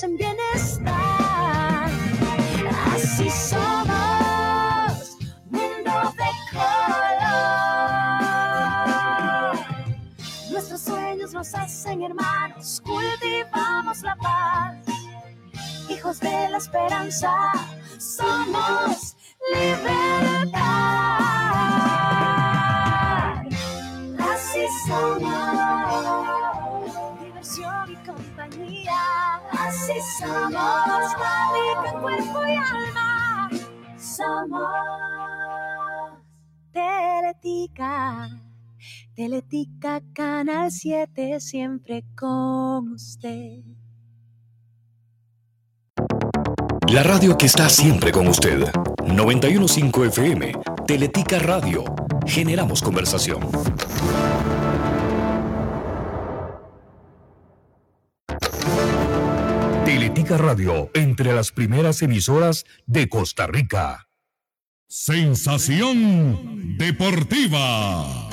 en bienestar. Así somos, mundo de color. Nuestros sueños nos hacen hermanos, cultivamos la paz. Hijos de la esperanza, somos libertad. Así somos, Así somos, vida, cuerpo y alma. Somos Teletica. Teletica Canal 7, siempre con usted. La radio que está siempre con usted. 915 FM, Teletica Radio. Generamos conversación. Radio, entre las primeras emisoras de Costa Rica. Sensación deportiva.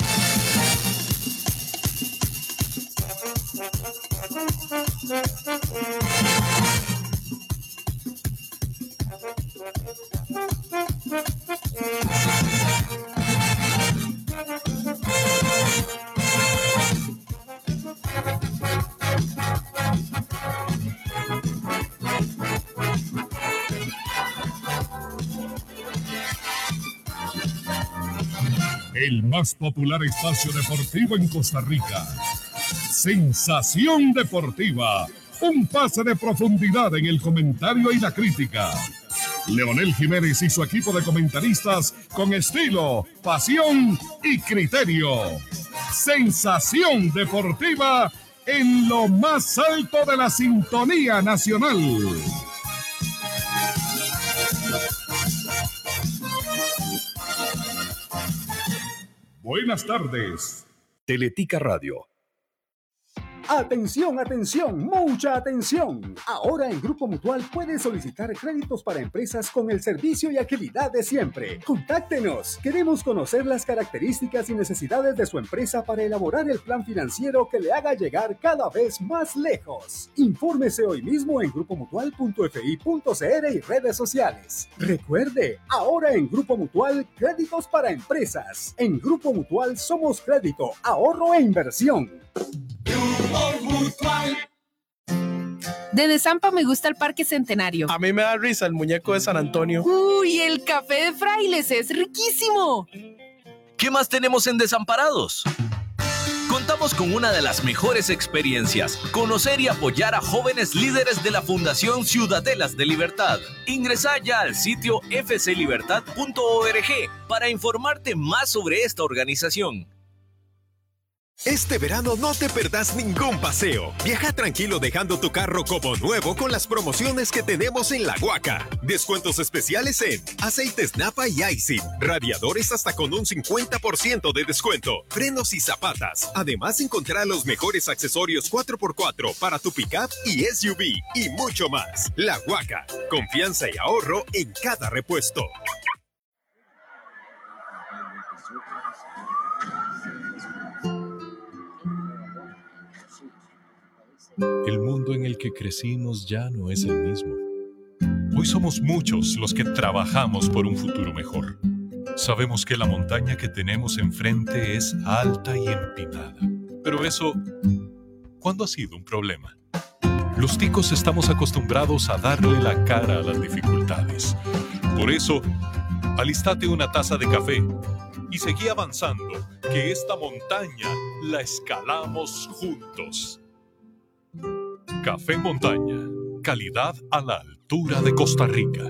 El más popular espacio deportivo en Costa Rica. Sensación deportiva. Un pase de profundidad en el comentario y la crítica. Leonel Jiménez y su equipo de comentaristas con estilo, pasión y criterio. Sensación deportiva en lo más alto de la sintonía nacional. Buenas tardes. Teletica Radio. Atención, atención, mucha atención. Ahora en Grupo Mutual puedes solicitar créditos para empresas con el servicio y agilidad de siempre. Contáctenos. Queremos conocer las características y necesidades de su empresa para elaborar el plan financiero que le haga llegar cada vez más lejos. Infórmese hoy mismo en grupomutual.fi.cr y redes sociales. Recuerde, ahora en Grupo Mutual, créditos para empresas. En Grupo Mutual somos crédito, ahorro e inversión. De Desampa me gusta el Parque Centenario. A mí me da risa el muñeco de San Antonio. Uy, el café de frailes es riquísimo. ¿Qué más tenemos en Desamparados? Contamos con una de las mejores experiencias, conocer y apoyar a jóvenes líderes de la Fundación Ciudadelas de Libertad. Ingresa ya al sitio fclibertad.org para informarte más sobre esta organización. Este verano no te perdas ningún paseo. Viaja tranquilo dejando tu carro como nuevo con las promociones que tenemos en La Huaca. Descuentos especiales en aceites Napa y Icing, radiadores hasta con un 50% de descuento, frenos y zapatas. Además encontrarás los mejores accesorios 4x4 para tu pickup y SUV y mucho más. La Huaca, confianza y ahorro en cada repuesto. El mundo en el que crecimos ya no es el mismo. Hoy somos muchos los que trabajamos por un futuro mejor. Sabemos que la montaña que tenemos enfrente es alta y empinada. Pero eso, ¿cuándo ha sido un problema? Los ticos estamos acostumbrados a darle la cara a las dificultades. Por eso, alistate una taza de café y seguí avanzando, que esta montaña la escalamos juntos. Café Montaña, calidad a la altura de Costa Rica.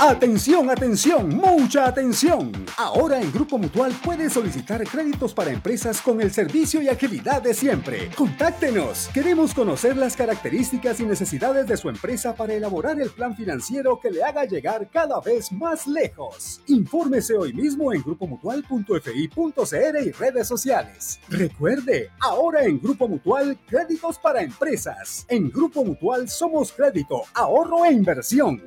Atención, atención, mucha atención. Ahora en Grupo Mutual puedes solicitar créditos para empresas con el servicio y agilidad de siempre. Contáctenos. Queremos conocer las características y necesidades de su empresa para elaborar el plan financiero que le haga llegar cada vez más lejos. Infórmese hoy mismo en grupomutual.fi.cr y redes sociales. Recuerde, ahora en Grupo Mutual, créditos para empresas. En Grupo Mutual somos crédito, ahorro e inversión.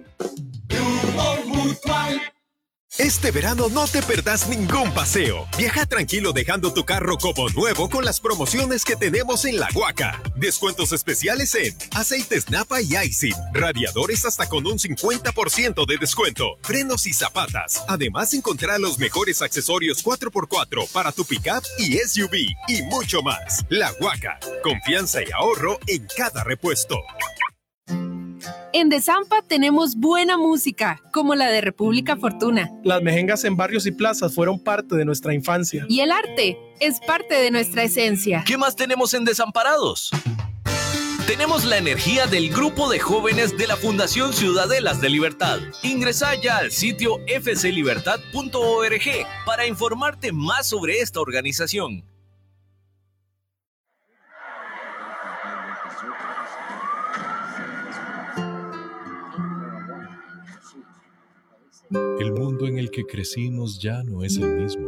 Este verano no te perdás ningún paseo. Viaja tranquilo dejando tu carro como nuevo con las promociones que tenemos en La Huaca. Descuentos especiales en aceites Napa y Icing, radiadores hasta con un 50% de descuento, frenos y zapatas. Además encontrará los mejores accesorios 4x4 para tu pickup y SUV y mucho más. La Huaca, confianza y ahorro en cada repuesto. En Desampa tenemos buena música, como la de República Fortuna. Las mejengas en barrios y plazas fueron parte de nuestra infancia. Y el arte es parte de nuestra esencia. ¿Qué más tenemos en Desamparados? Tenemos la energía del grupo de jóvenes de la Fundación Ciudadelas de Libertad. Ingresa ya al sitio fclibertad.org para informarte más sobre esta organización. En el que crecimos ya no es el mismo.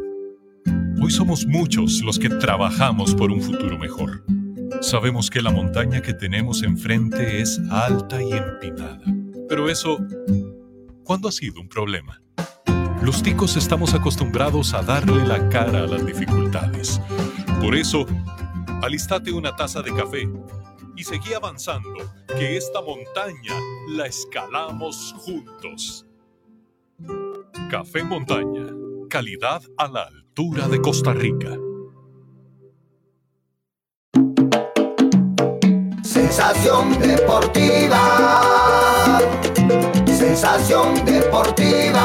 Hoy somos muchos los que trabajamos por un futuro mejor. Sabemos que la montaña que tenemos enfrente es alta y empinada. Pero eso, ¿cuándo ha sido un problema? Los ticos estamos acostumbrados a darle la cara a las dificultades. Por eso, alistate una taza de café y seguí avanzando, que esta montaña la escalamos juntos. Café Montaña, calidad a la altura de Costa Rica. Sensación deportiva. Sensación deportiva.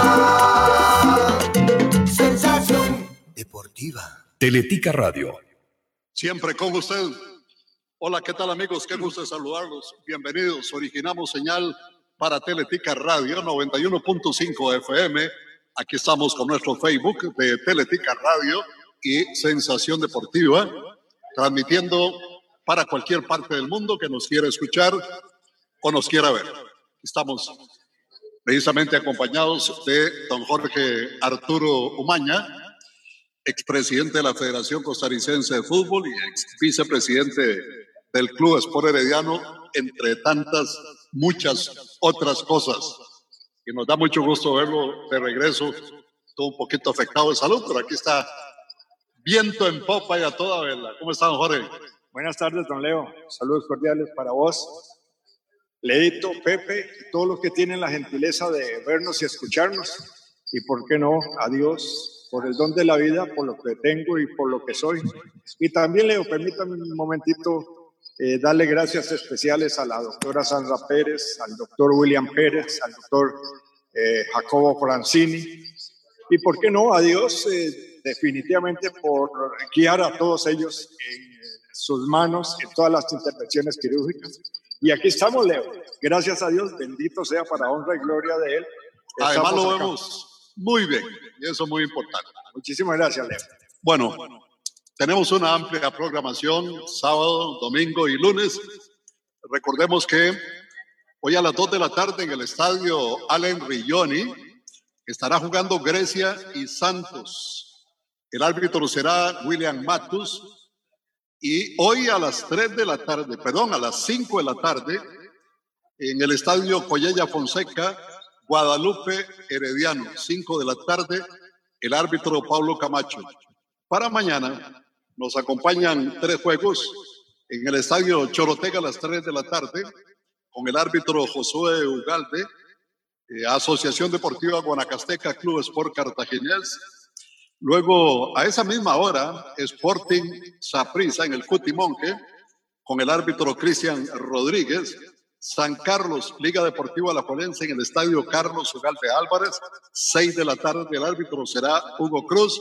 Sensación deportiva. Teletica Radio. Siempre con usted. Hola, ¿qué tal amigos? Qué gusto saludarlos. Bienvenidos. Originamos señal para Teletica Radio 91.5 FM. Aquí estamos con nuestro Facebook de Teletica Radio y Sensación Deportiva, transmitiendo para cualquier parte del mundo que nos quiera escuchar o nos quiera ver. Estamos precisamente acompañados de don Jorge Arturo Umaña, expresidente de la Federación Costarricense de Fútbol y ex vicepresidente del Club Sport Herediano, entre tantas, muchas otras cosas. Y nos da mucho gusto verlo de regreso, todo un poquito afectado de salud, pero aquí está viento en popa y a toda vela. ¿Cómo están, Jorge? Buenas tardes, don Leo. Saludos cordiales para vos, Leito, Pepe todos los que tienen la gentileza de vernos y escucharnos. Y por qué no, adiós por el don de la vida, por lo que tengo y por lo que soy. Y también, Leo, permítame un momentito eh, darle gracias especiales a la doctora Sandra Pérez, al doctor William Pérez, al doctor eh, Jacobo Francini. Y por qué no, adiós eh, definitivamente por guiar a todos ellos en sus manos en todas las intervenciones quirúrgicas. Y aquí estamos, Leo. Gracias a Dios, bendito sea para honra y gloria de Él. Además lo vemos muy bien y eso es muy importante. Muchísimas gracias, Leo. Bueno, tenemos una amplia programación, sábado, domingo y lunes. Recordemos que hoy a las 2 de la tarde en el estadio Allen Rigioni estará jugando Grecia y Santos. El árbitro será William Matus y hoy a las 3 de la tarde, perdón, a las 5 de la tarde, en el estadio Collella Fonseca, Guadalupe Herediano, 5 de la tarde, el árbitro Pablo Camacho. Para mañana nos acompañan tres juegos en el estadio Chorotega a las 3 de la tarde, con el árbitro Josué Ugalde, eh, Asociación Deportiva Guanacasteca, Club Sport Cartaginés, Luego, a esa misma hora, Sporting Saprissa en el Cutimonque, con el árbitro Cristian Rodríguez. San Carlos, Liga Deportiva La Polense en el estadio Carlos Ugalde Álvarez. Seis de la tarde, el árbitro será Hugo Cruz.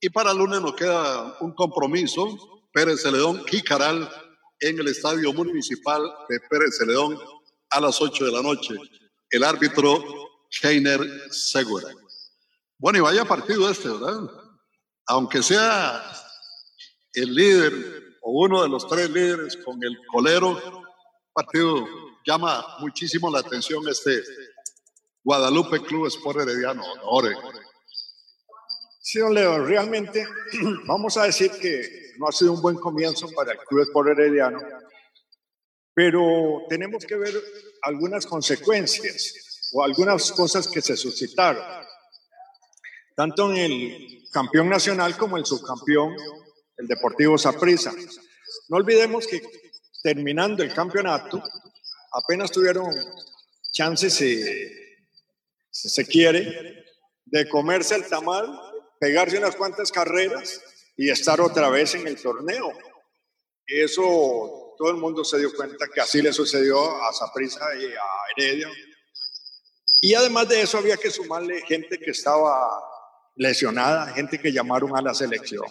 Y para el lunes nos queda un compromiso, Pérez Celedón, Jicaral, en el estadio municipal de Pérez Celedón a las 8 de la noche. El árbitro Heiner Segura. Bueno, y vaya partido este, ¿verdad? Aunque sea el líder o uno de los tres líderes con el colero, partido llama muchísimo la atención este Guadalupe Club Sport Herediano. Ore. Sí, don Leo, realmente vamos a decir que no ha sido un buen comienzo para el Club Sport Herediano, pero tenemos que ver algunas consecuencias o algunas cosas que se suscitaron. tanto en el campeón nacional como el subcampeón, el Deportivo Saprissa. No olvidemos que terminando el campeonato, apenas tuvieron chances, si, si se quiere, de comerse el tamal, pegarse unas cuantas carreras y estar otra vez en el torneo. Eso todo el mundo se dio cuenta que así le sucedió a Saprissa y a Heredia. Y además de eso había que sumarle gente que estaba lesionada, gente que llamaron a la selección.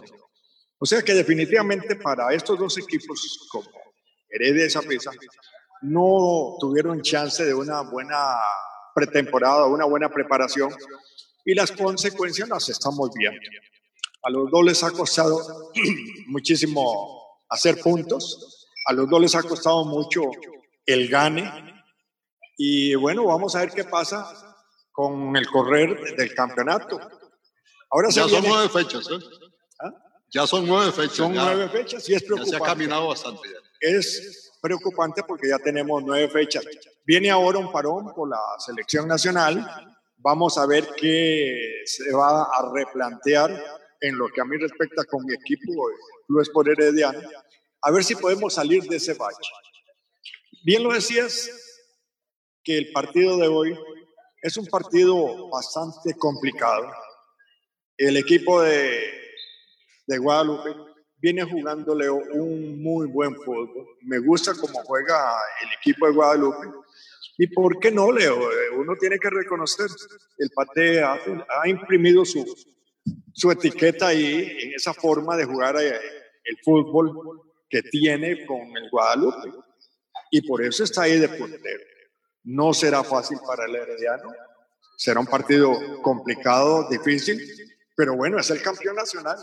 O sea que definitivamente para estos dos equipos como Heredia y Saprissa no tuvieron chance de una buena pretemporada, una buena preparación y las consecuencias las estamos viendo. A los dos les ha costado muchísimo hacer puntos, a los dos les ha costado mucho el gane y bueno, vamos a ver qué pasa con el correr del campeonato. Ahora ya son nueve fechas, ¿eh? ¿Ah? Ya son nueve fechas. Son nueve fechas y es preocupante. Ya se ha caminado bastante. Es preocupante porque ya tenemos nueve fechas. Viene ahora un parón por la selección nacional. Vamos a ver qué se va a replantear en lo que a mí respecta con mi equipo, Clubes por Herediano, a ver si podemos salir de ese bache. Bien lo decías, que el partido de hoy es un partido bastante complicado. El equipo de, de Guadalupe viene jugándole un muy buen fútbol. Me gusta cómo juega el equipo de Guadalupe. ¿Y por qué no, Leo? Uno tiene que reconocer, el Pate ha, ha imprimido su, su etiqueta ahí en esa forma de jugar eh, el fútbol que tiene con el Guadalupe. Y por eso está ahí de portero. No será fácil para el Herediano. Será un partido complicado, difícil, pero bueno, es el campeón nacional.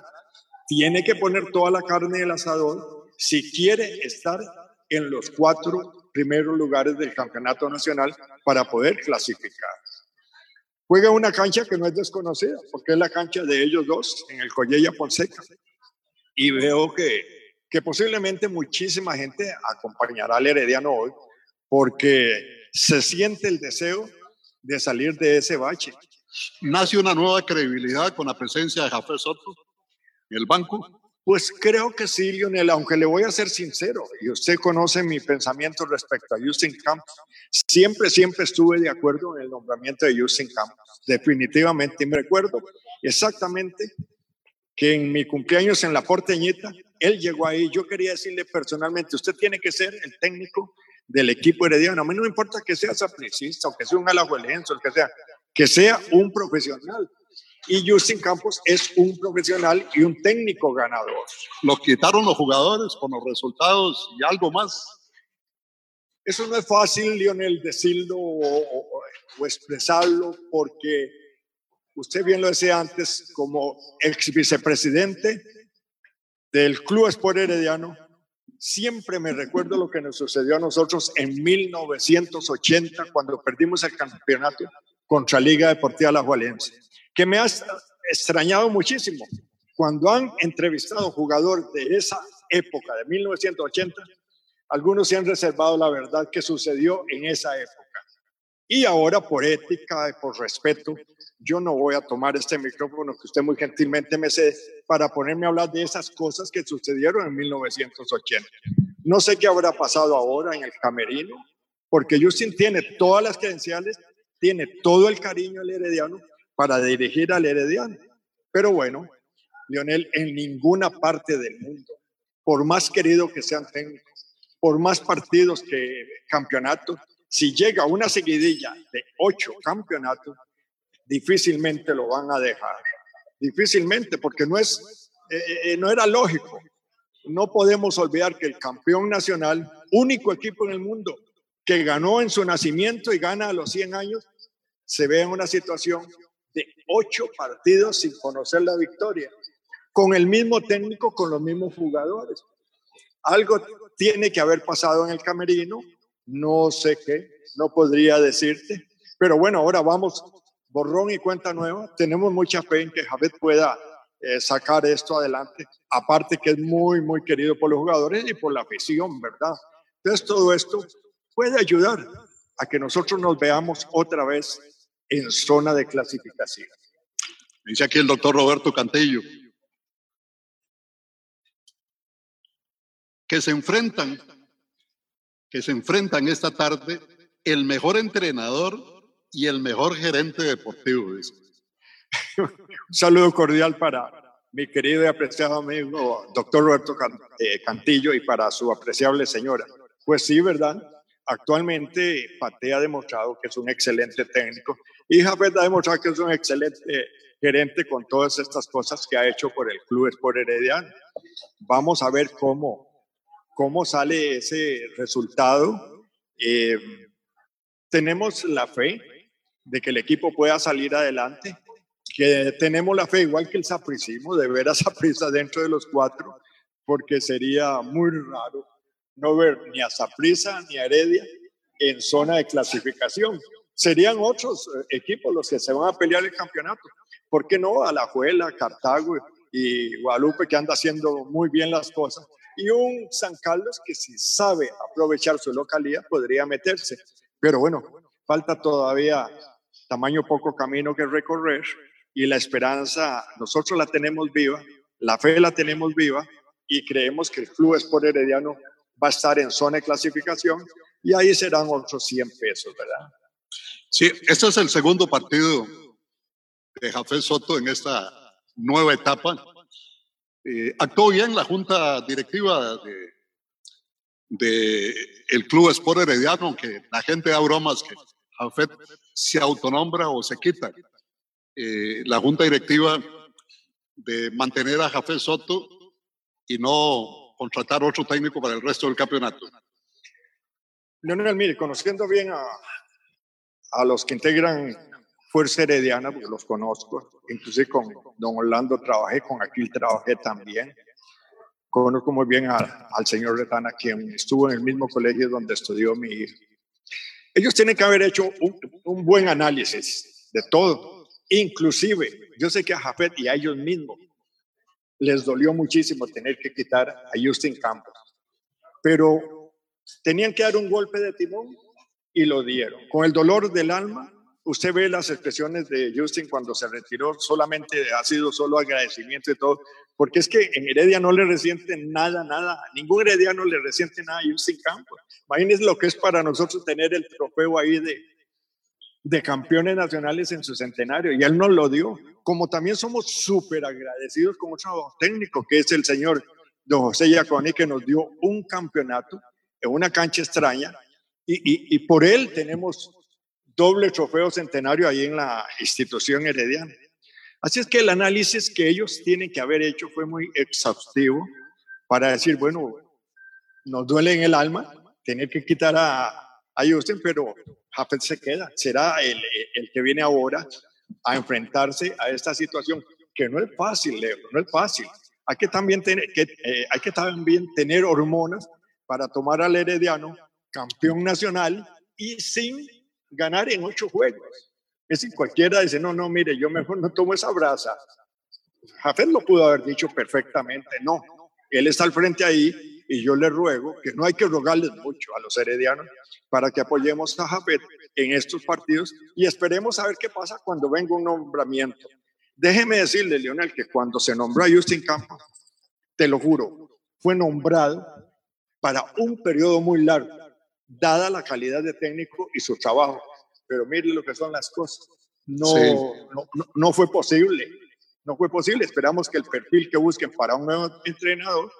Tiene que poner toda la carne del asador si quiere estar en los cuatro primeros lugares del campeonato nacional para poder clasificar. Juega una cancha que no es desconocida, porque es la cancha de ellos dos en el Collella Ponseca. Y veo que, que posiblemente muchísima gente acompañará al Herediano hoy, porque se siente el deseo de salir de ese bache. Nace una nueva credibilidad con la presencia de Jafé Soto en el banco. Pues creo que sí, Lionel, aunque le voy a ser sincero, y usted conoce mi pensamiento respecto a Justin Campos. Siempre, siempre estuve de acuerdo en el nombramiento de Justin Campos, definitivamente. Y me recuerdo exactamente que en mi cumpleaños en la Porteñita, él llegó ahí. Yo quería decirle personalmente, usted tiene que ser el técnico del equipo herediano. A mí no me importa que sea sapricista o que sea un alajuelense o que sea, que sea un profesional y Justin Campos es un profesional y un técnico ganador. Lo quitaron los jugadores con los resultados y algo más. Eso no es fácil, Lionel, decirlo o, expresarlo porque usted bien lo decía antes, como ex vicepresidente del Club Sport Herediano, siempre me recuerdo lo que nos sucedió a nosotros en 1980 cuando perdimos el campeonato contra Liga Deportiva La Jualense que me ha extrañado muchísimo. Cuando han entrevistado jugadores de esa época, de 1980, algunos se han reservado la verdad que sucedió en esa época. Y ahora, por ética y por respeto, yo no voy a tomar este micrófono que usted muy gentilmente me cede para ponerme a hablar de esas cosas que sucedieron en 1980. No sé qué habrá pasado ahora en el camerino, porque Justin tiene todas las credenciales, tiene todo el cariño al herediano, para dirigir al Herediano. Pero bueno, Lionel, en ninguna parte del mundo, por más querido que sean técnicos, por más partidos que campeonatos, si llega una seguidilla de ocho campeonatos, difícilmente lo van a dejar. Difícilmente, porque no, es, eh, eh, no era lógico. No podemos olvidar que el campeón nacional, único equipo en el mundo que ganó en su nacimiento y gana a los 100 años, se ve en una situación de ocho partidos sin conocer la victoria, con el mismo técnico, con los mismos jugadores. Algo tiene que haber pasado en el camerino, no sé qué, no podría decirte, pero bueno, ahora vamos borrón y cuenta nueva. Tenemos mucha fe en que Javed pueda eh, sacar esto adelante, aparte que es muy, muy querido por los jugadores y por la afición, ¿verdad? Entonces todo esto puede ayudar a que nosotros nos veamos otra vez en zona de clasificación. Dice aquí el doctor Roberto Cantillo. Que se enfrentan, que se enfrentan esta tarde el mejor entrenador y el mejor gerente deportivo. Dice. Un saludo cordial para mi querido y apreciado amigo doctor Roberto eh, Cantillo y para su apreciable señora. Pues sí, ¿verdad? Actualmente Pate ha demostrado que es un excelente técnico y Jafet ha demostrado que es un excelente gerente con todas estas cosas que ha hecho por el Club Sport Herediano. Vamos a ver cómo, cómo sale ese resultado. Eh, tenemos la fe de que el equipo pueda salir adelante que tenemos la fe, igual que el sapricismo, de ver a Saprisa dentro de los cuatro, porque sería muy raro no ver ni a Saprisa ni a Heredia en zona de clasificación. Serían otros eh, equipos los que se van a pelear el campeonato. ¿Por qué no? A la Juela, Cartago y Guadalupe, que anda haciendo muy bien las cosas. Y un San Carlos que si sabe aprovechar su localidad podría meterse. Pero bueno, falta todavía tamaño poco camino que recorrer y la esperanza nosotros la tenemos viva, la fe la tenemos viva y creemos que el Club Sport Herediano va a estar en zona de clasificación y ahí serán otros 100 pesos, ¿verdad? Sí, este es el segundo partido de Jafé Soto en esta nueva etapa. Eh, actuó bien la junta directiva de, de el Club Sport Herediano, aunque la gente da bromas que Jafet se autonombra o se quita. Eh, la junta directiva de mantener a Jafé Soto y no contratar otro técnico para el resto del campeonato. Leonel, mire, conociendo bien a, a los que integran Fuerza Herediana, porque los conozco, inclusive con don Orlando trabajé, con Aquil trabajé también. Conozco muy bien al señor Retana, quien estuvo en el mismo colegio donde estudió mi hijo. Ellos tienen que haber hecho un, un buen análisis de todo, Inclusive, yo sé que a Jafet y a ellos mismos les dolió muchísimo tener que quitar a Justin Campos, pero tenían que dar un golpe de timón y lo dieron. Con el dolor del alma, usted ve las expresiones de Justin cuando se retiró, solamente ha sido solo agradecimiento y todo, porque es que en Heredia no le resiente nada, nada, ningún herediano le resiente nada a Justin Campos. Imagínense lo que es para nosotros tener el trofeo ahí de, de campeones nacionales en su centenario y él nos lo dio. Como también somos súper agradecidos con otro técnico que es el señor don José Giaconi que nos dio un campeonato en una cancha extraña y, y, por él tenemos doble trofeo centenario ahí en la institución herediana. Así es que el análisis que ellos tienen que haber hecho fue muy exhaustivo para decir, bueno, nos duele en el alma tener que quitar a, a Justin, pero Jafet se queda. Será el, el, que viene ahora a enfrentarse a esta situación, que no es fácil, Leo, no es fácil. Hay que también tener, que, eh, hay que también tener hormonas para tomar al Herediano campeón nacional y sin ganar en ocho juegos. Es decir, cualquiera dice, no, no, mire, yo mejor no tomo esa brasa. Jafet lo pudo haber dicho perfectamente, no. Él está al frente ahí y yo le ruego que no hay que rogarles mucho a los heredianos para que apoyemos a Jafet en estos partidos y esperemos a ver qué pasa cuando venga un nombramiento. Déjeme decirle, Leonel, que cuando se nombró a Justin Campos, te lo juro, fue nombrado para un periodo muy largo, dada la calidad de técnico y su trabajo. Pero mire lo que son las cosas. No, no, no, no fue posible. No fue posible. Esperamos que el perfil que busquen para un nuevo entrenador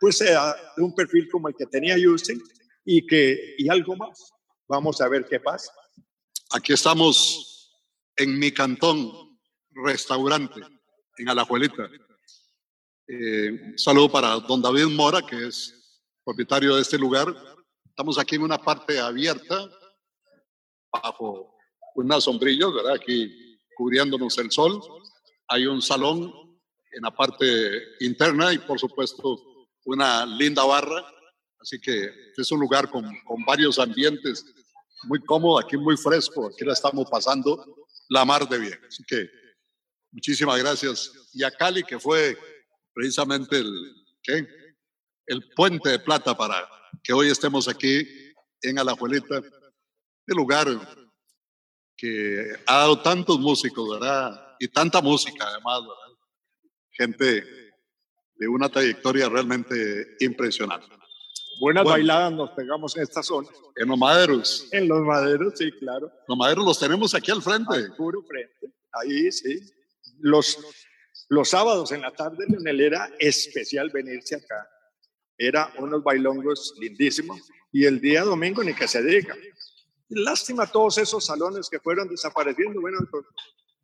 pues sea de un perfil como el que tenía Justin y, que, y algo más. Vamos a ver qué pasa. Aquí estamos en mi cantón, restaurante, en Alajuelita. Eh, saludo para don David Mora, que es propietario de este lugar. Estamos aquí en una parte abierta, bajo unas sombrillas, ¿verdad? Aquí cubriéndonos el sol. Hay un salón en la parte interna y, por supuesto, una linda barra, así que es un lugar con, con varios ambientes, muy cómodo, aquí muy fresco, aquí la estamos pasando la mar de bien. Así que muchísimas gracias. Y a Cali, que fue precisamente el, ¿qué? el puente de plata para que hoy estemos aquí en Alajuelita, el lugar que ha dado tantos músicos, ¿verdad? y tanta música además, ¿verdad? Gente de una trayectoria realmente impresionante. Buenas Bueno. bailadas nos pegamos en esta zona. En los maderos. En los maderos, sí, claro. Los maderos los tenemos aquí al frente. Al puro frente. Ahí, sí. Los, los sábados en la tarde, Leonel, era especial venirse acá. Era unos bailongos lindísimos. Y el día domingo ni que se diga. Lástima todos esos salones que fueron desapareciendo, bueno,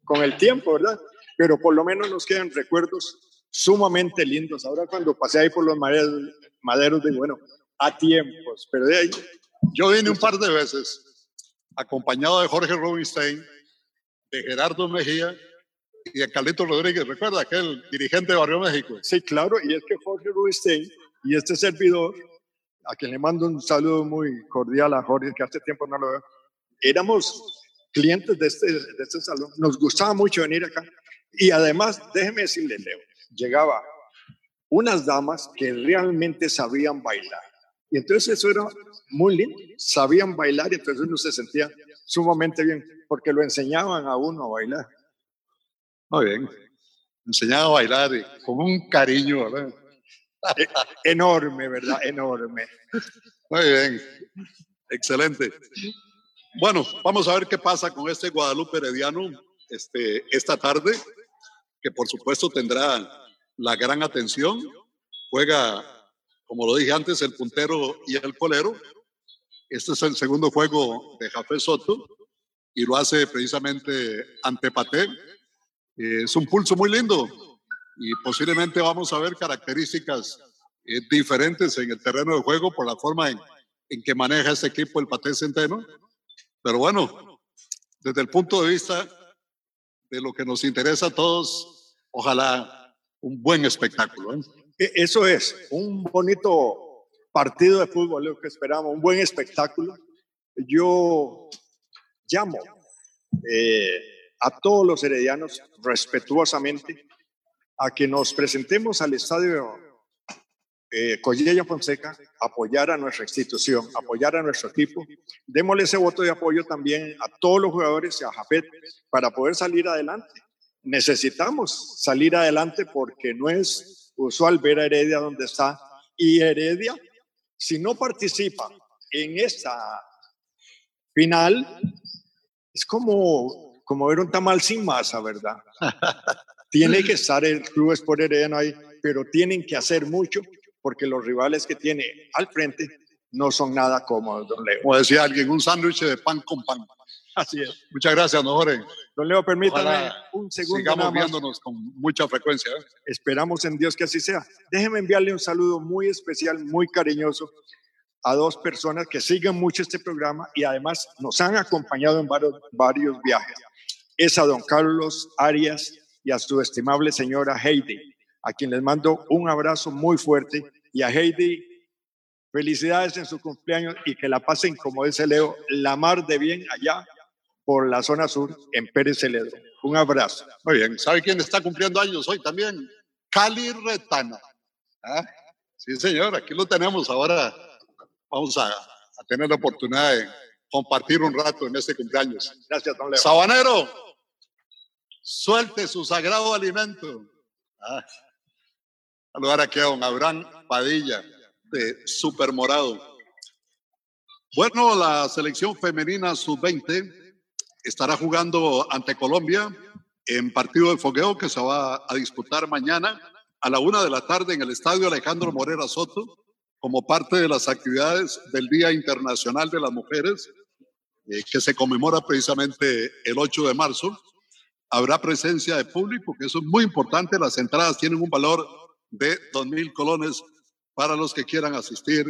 con, el tiempo, ¿verdad? Pero por lo menos nos quedan recuerdos sumamente lindos. Ahora cuando pasé ahí por los maderos, maderos digo, bueno, a tiempos, pero de ahí... Yo vine un par de veces acompañado de Jorge Rubinstein, de Gerardo Mejía y de Carlito Rodríguez. ¿Recuerda aquel dirigente de Barrio México? Sí, claro, y es que Jorge Rubinstein y este servidor, a quien le mando un saludo muy cordial a Jorge, que hace tiempo no lo veo, éramos clientes de este, de este salón, nos gustaba mucho venir acá. Y además, déjeme decirle, Leo, llegaba unas damas que realmente sabían bailar. Y entonces eso era muy lindo, sabían bailar y entonces uno se sentía sumamente bien, porque lo enseñaban a uno a bailar. Muy bien. Enseñaba a bailar con un cariño, ¿verdad? E- Enorme, ¿verdad? Enorme. Muy bien. Excelente. Bueno, vamos a ver qué pasa con este Guadalupe Herediano este, esta tarde, que por supuesto tendrá la gran atención. Juega, como lo dije antes, el puntero y el colero. Este es el segundo juego de Jafé Soto y lo hace precisamente ante Paté. Eh, es un pulso muy lindo y posiblemente vamos a ver características eh, diferentes en el terreno de juego por la forma en, en que maneja este equipo el Paté Centeno. Pero bueno, desde el punto de vista de lo que nos interesa a todos, ojalá un buen espectáculo. ¿eh? E- Eso es, un bonito partido de fútbol, lo que esperamos, un buen espectáculo. Yo llamo eh, a todos los heredianos respetuosamente a que nos presentemos al estadio eh, Collella Fonseca, apoyar a nuestra institución, apoyar a nuestro equipo. Démosle ese voto de apoyo también a todos los jugadores y a Jafet para poder salir adelante. Necesitamos salir adelante porque no es usual ver a Heredia donde está. Y Heredia, si no participa en esta final, es como, como ver un tamal sin masa, ¿verdad? Tiene que estar el Club Sport Herediano ahí, pero tienen que hacer mucho porque los rivales que tiene al frente no son nada cómodos, don Leo. Como decía alguien, un sándwich de pan con pan. Así es. Muchas gracias, don Jorge. Don Leo, permítame Ojalá un segundo Sigamos viéndonos con mucha frecuencia. ¿eh? Esperamos en Dios que así sea. Déjeme enviarle un saludo muy especial, muy cariñoso a dos personas que siguen mucho este programa y además nos han acompañado en varios, varios viajes. Es a don Carlos Arias y a su estimable señora Heidi, a quien les mando un abrazo muy fuerte. Y a Heidi, felicidades en su cumpleaños y que la pasen, como dice Leo, la mar de bien allá por la zona sur en Pérez Celedro. Un abrazo. Muy bien. ¿Sabe quién está cumpliendo años hoy también? Cali Retana. ¿Ah? Sí, señor, aquí lo tenemos. Ahora vamos a, a tener la oportunidad de compartir un rato en este cumpleaños. Gracias, don Leo. Sabanero, suelte su sagrado alimento. Ah, saludar aquí a don Abraham Padilla de Super Morado. Bueno, la selección femenina sub-20 estará jugando ante Colombia en partido de fogueo que se va a disputar mañana a la una de la tarde en el estadio Alejandro Morera Soto como parte de las actividades del Día Internacional de las Mujeres eh, que se conmemora precisamente el 8 de marzo. Habrá presencia de público, que eso es muy importante. Las entradas tienen un valor de dos mil colones para los que quieran asistir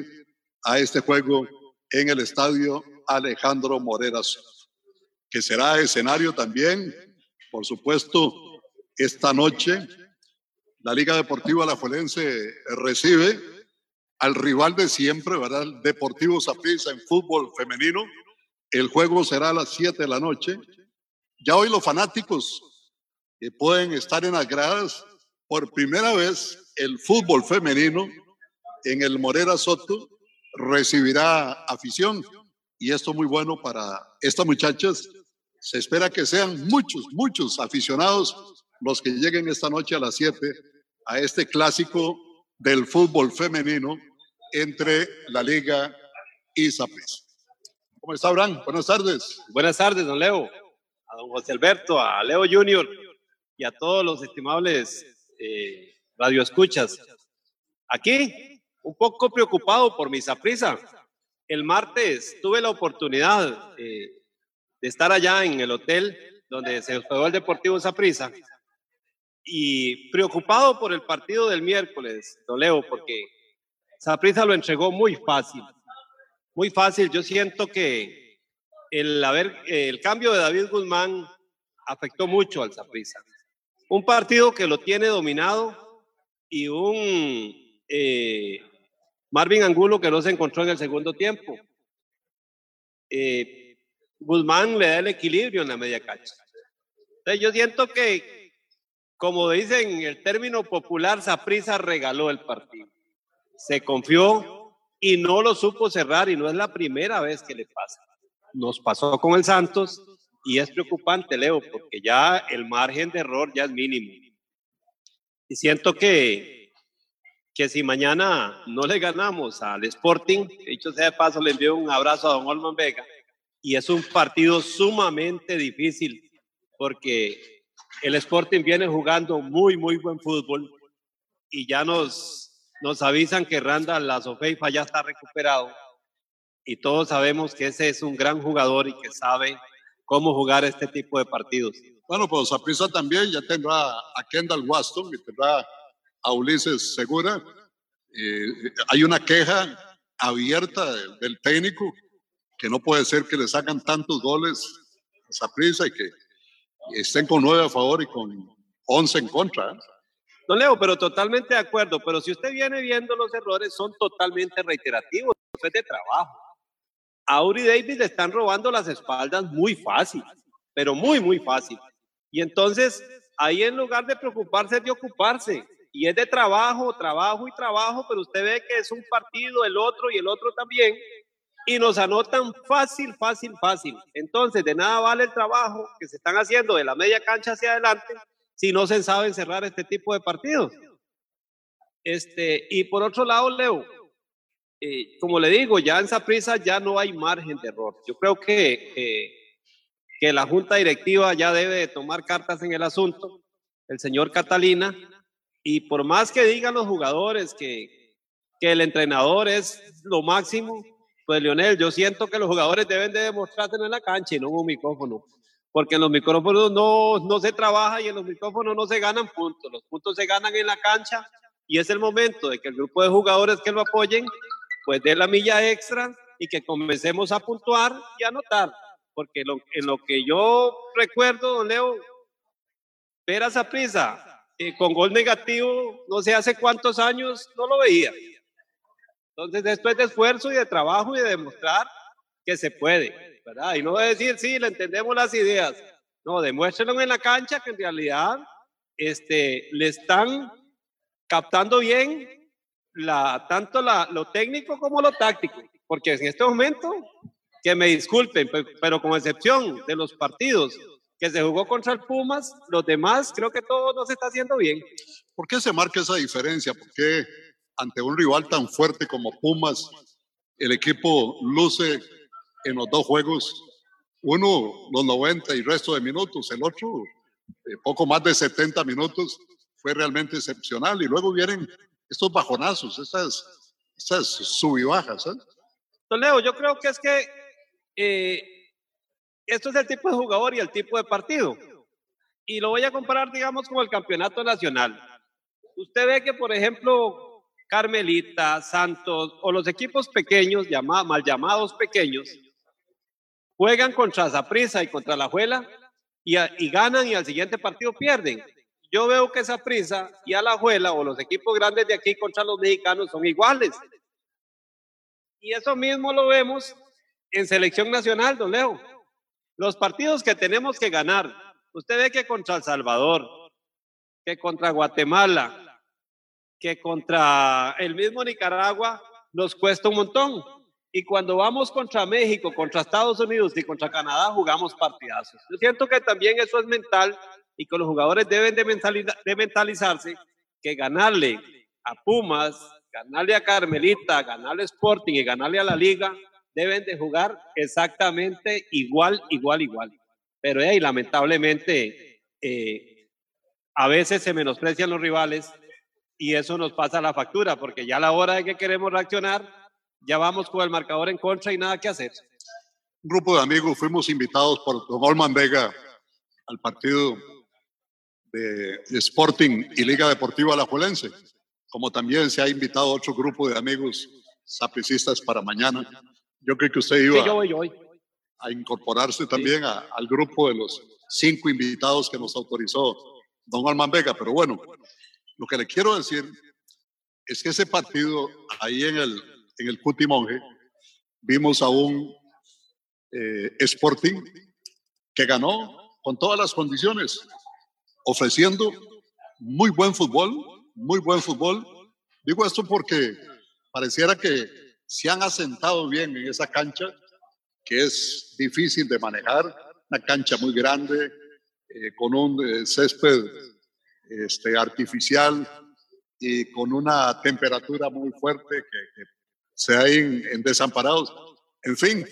a este juego en el estadio Alejandro Morera Soto que será escenario también, por supuesto, esta noche. La Liga Deportiva Alajuelense recibe al rival de siempre, ¿verdad? El Deportivo Saprissa en fútbol femenino. El juego será a las 7 de la noche. Ya hoy los fanáticos que pueden estar en las gradas, por primera vez el fútbol femenino en el Morera Soto recibirá afición. Y esto muy bueno para estas muchachas Se espera que sean muchos, muchos aficionados los que lleguen esta noche a las 7 a este clásico del fútbol femenino entre la Liga y Saprissa. ¿Cómo está, Abraham? Buenas tardes. Buenas tardes, don Leo. A don José Alberto, a Leo Junior y a todos los estimables eh, radioescuchas. Aquí, un poco preocupado por mi Saprissa. El martes tuve la oportunidad eh, de estar allá en el hotel donde se hospedó el Deportivo Saprissa y preocupado por el partido del miércoles, don Leo, porque Saprissa lo entregó muy fácil, muy fácil. Yo siento que el, haber, el cambio de David Guzmán afectó mucho al Saprissa. Un partido que lo tiene dominado y un eh, Marvin Angulo que no se encontró en el segundo tiempo. Eh, Guzmán le da el equilibrio en la media cancha. Entonces yo siento que, como dicen el término popular, Saprisa regaló el partido. Se confió y no lo supo cerrar y no es la primera vez que le pasa. Nos pasó con el Santos y es preocupante, Leo, porque ya el margen de error ya es mínimo. Y siento que, que si mañana no le ganamos al Sporting, dicho sea de paso, le envío un abrazo a don Olman Vega, y es un partido sumamente difícil porque el Sporting viene jugando muy, muy buen fútbol y ya nos, nos avisan que Randall Lazofeifa ya está recuperado y todos sabemos que ese es un gran jugador y que sabe cómo jugar este tipo de partidos. Bueno, pues Saprissa también ya tendrá a Kendall Waston y tendrá a Ulises Segura. Eh, hay una queja abierta del técnico que no puede ser que le sacan tantos goles a Saprissa y que estén con nueve a favor y con once en contra. ¿eh? Don Leo, pero totalmente de acuerdo. Pero si usted viene viendo los errores, son totalmente reiterativos. Es de trabajo. A Uri Davis le están robando las espaldas muy fácil, pero muy, muy fácil. Y entonces, ahí en lugar de preocuparse, es de ocuparse. Y es de trabajo, trabajo y trabajo, pero usted ve que es un partido, el otro y el otro también y nos anotan fácil, fácil, fácil. Entonces, de nada vale el trabajo que se están haciendo de la media cancha hacia adelante si no se sabe cerrar este tipo de partidos. Este, y por otro lado, Leo, eh, como le digo, ya en esa prisa ya no hay margen de error. Yo creo que, que la junta directiva ya debe tomar cartas en el asunto, el señor Catalina, y por más que digan los jugadores que, que el entrenador es lo máximo, pues Leonel, yo siento que los jugadores deben de demostrarse en la cancha y no en un micrófono, porque en los micrófonos no, no se trabaja y en los micrófonos no se ganan puntos, los puntos se ganan en la cancha y es el momento de que el grupo de jugadores que lo apoyen, pues dé la milla extra y que comencemos a puntuar y a anotar, porque en lo que yo recuerdo, don Leo, ver a prisa eh, con gol negativo, no sé hace cuántos años, no lo veía. Entonces, esto es de esfuerzo y de trabajo y de demostrar que se puede, ¿verdad? Y no de decir, sí, le entendemos las ideas. No, demuéstrenlo en la cancha que en realidad este, le están captando bien la, tanto la, lo técnico como lo táctico. Porque en este momento, que me disculpen, pero con excepción de los partidos que se jugó contra el Pumas, los demás creo que todo no se está haciendo bien. ¿Por qué se marca esa diferencia? ¿Por qué ante un rival tan fuerte como Pumas, el equipo luce en los dos juegos, uno los 90 y resto de minutos, el otro eh, poco más de 70 minutos, fue realmente excepcional. Y luego vienen estos bajonazos, estas, estas sub y bajas. ¿eh? Don Leo, yo creo que es que eh, esto es el tipo de jugador y el tipo de partido. Y lo voy a comparar, digamos, con el campeonato nacional. Usted ve que, por ejemplo, Carmelita, Santos o los equipos pequeños, mal llamados pequeños, juegan contra Zaprisa y contra la Juela y, ganan y al siguiente partido pierden. Yo veo que Zaprisa y Alajuela o los equipos grandes de aquí contra los mexicanos son iguales. Y eso mismo lo vemos en selección nacional, don Leo. Los partidos que tenemos que ganar, usted ve que contra El Salvador, que contra Guatemala, que contra el mismo Nicaragua nos cuesta un montón. Y cuando vamos contra México, contra Estados Unidos y contra Canadá, jugamos partidazos. Yo siento que también eso es mental y que los jugadores deben de, de mentalizarse que ganarle a Pumas, ganarle a Carmelita, ganarle a Sporting y ganarle a la Liga, deben de jugar exactamente igual, igual, igual. Pero ahí, lamentablemente, eh, a veces se menosprecian los rivales y eso nos pasa la factura, porque ya a la hora de que queremos reaccionar, ya vamos con el marcador en contra y nada que hacer. Un grupo de amigos fuimos invitados por Don Olman Vega al partido de Sporting y Liga Deportiva Alajuelense, como también se ha invitado otro grupo de amigos sapricistas para mañana. Yo creo que usted iba yo voy, yo voy. a incorporarse también al grupo de los cinco invitados que nos autorizó don Olman Vega, pero bueno, lo que le quiero decir es que ese partido ahí en el, en el vimos a un eh, Sporting que ganó con todas las condiciones, ofreciendo muy buen fútbol, muy buen fútbol. Digo esto porque pareciera que se han asentado bien en esa cancha, que es difícil de manejar, una cancha muy grande, eh, con un eh, césped este, artificial y con una temperatura muy fuerte que, se hay en, desamparados. En fin,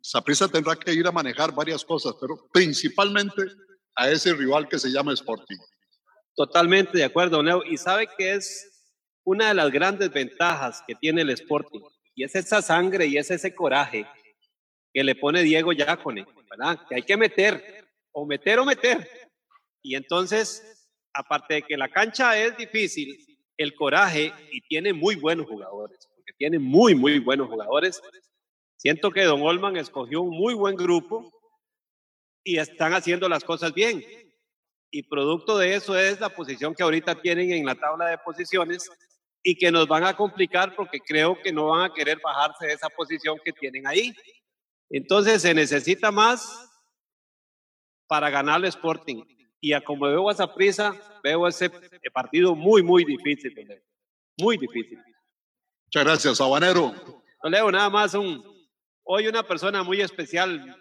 Saprissa tendrá que ir a manejar varias cosas, pero principalmente a ese rival que se llama Sporting. Totalmente de acuerdo, Leo. Y sabe que es una de las grandes ventajas que tiene el Sporting, y es esa sangre y es ese coraje que le pone Diego Yacone, ¿verdad? Que hay que meter, o meter o meter. Y entonces, aparte de que la cancha es difícil, el coraje y tiene muy buenos jugadores que tiene muy, muy buenos jugadores. Siento que Don Olman escogió un muy buen grupo y están haciendo las cosas bien. Y producto de eso es la posición que ahorita tienen en la tabla de posiciones y que nos van a complicar porque creo que no van a querer bajarse de esa posición que tienen ahí. Entonces se necesita más para ganar el Sporting. Y a como veo a esa prisa, veo ese partido muy, muy difícil. Muy difícil. Muchas gracias, Sabanero. No leo nada más un. Hoy una persona muy especial,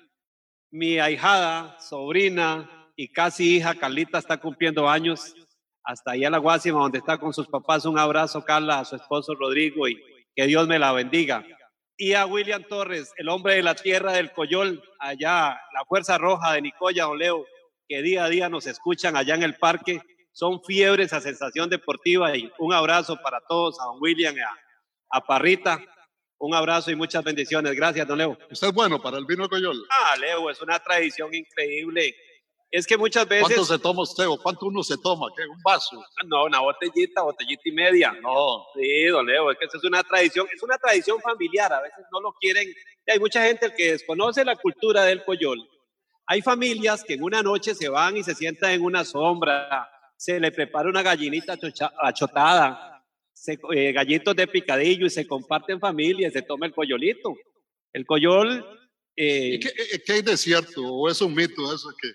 mi ahijada, sobrina y casi hija, Carlita, está cumpliendo años. Hasta allá la Guásima, donde está con sus papás. Un abrazo, Carla, a su esposo Rodrigo y que Dios me la bendiga. Y a William Torres, el hombre de la tierra del Coyol, allá, la Fuerza Roja de Nicoya, don Leo, que día a día nos escuchan allá en el parque. Son fiebres a sensación deportiva y un abrazo para todos, a William y a, a Parrita. Un abrazo y muchas bendiciones. Gracias, don Leo. Usted es bueno para el vino Coyol. Ah, Leo, es una tradición increíble. Es que muchas veces. ¿Cuánto se toma usted o cuánto uno se toma? ¿Qué? ¿Un vaso? No, una botellita, botellita y media. No. Sí, don Leo, es que eso es una tradición, es una tradición familiar. A veces no lo quieren. Hay mucha gente que desconoce la cultura del Coyol. Hay familias que en una noche se van y se sientan en una sombra, se le prepara una gallinita achotada, se, eh, gallitos de picadillo y se comparten familias, se toma el coyolito. El coyol... Eh, qué, eh, qué, hay de cierto? ¿O es un mito eso que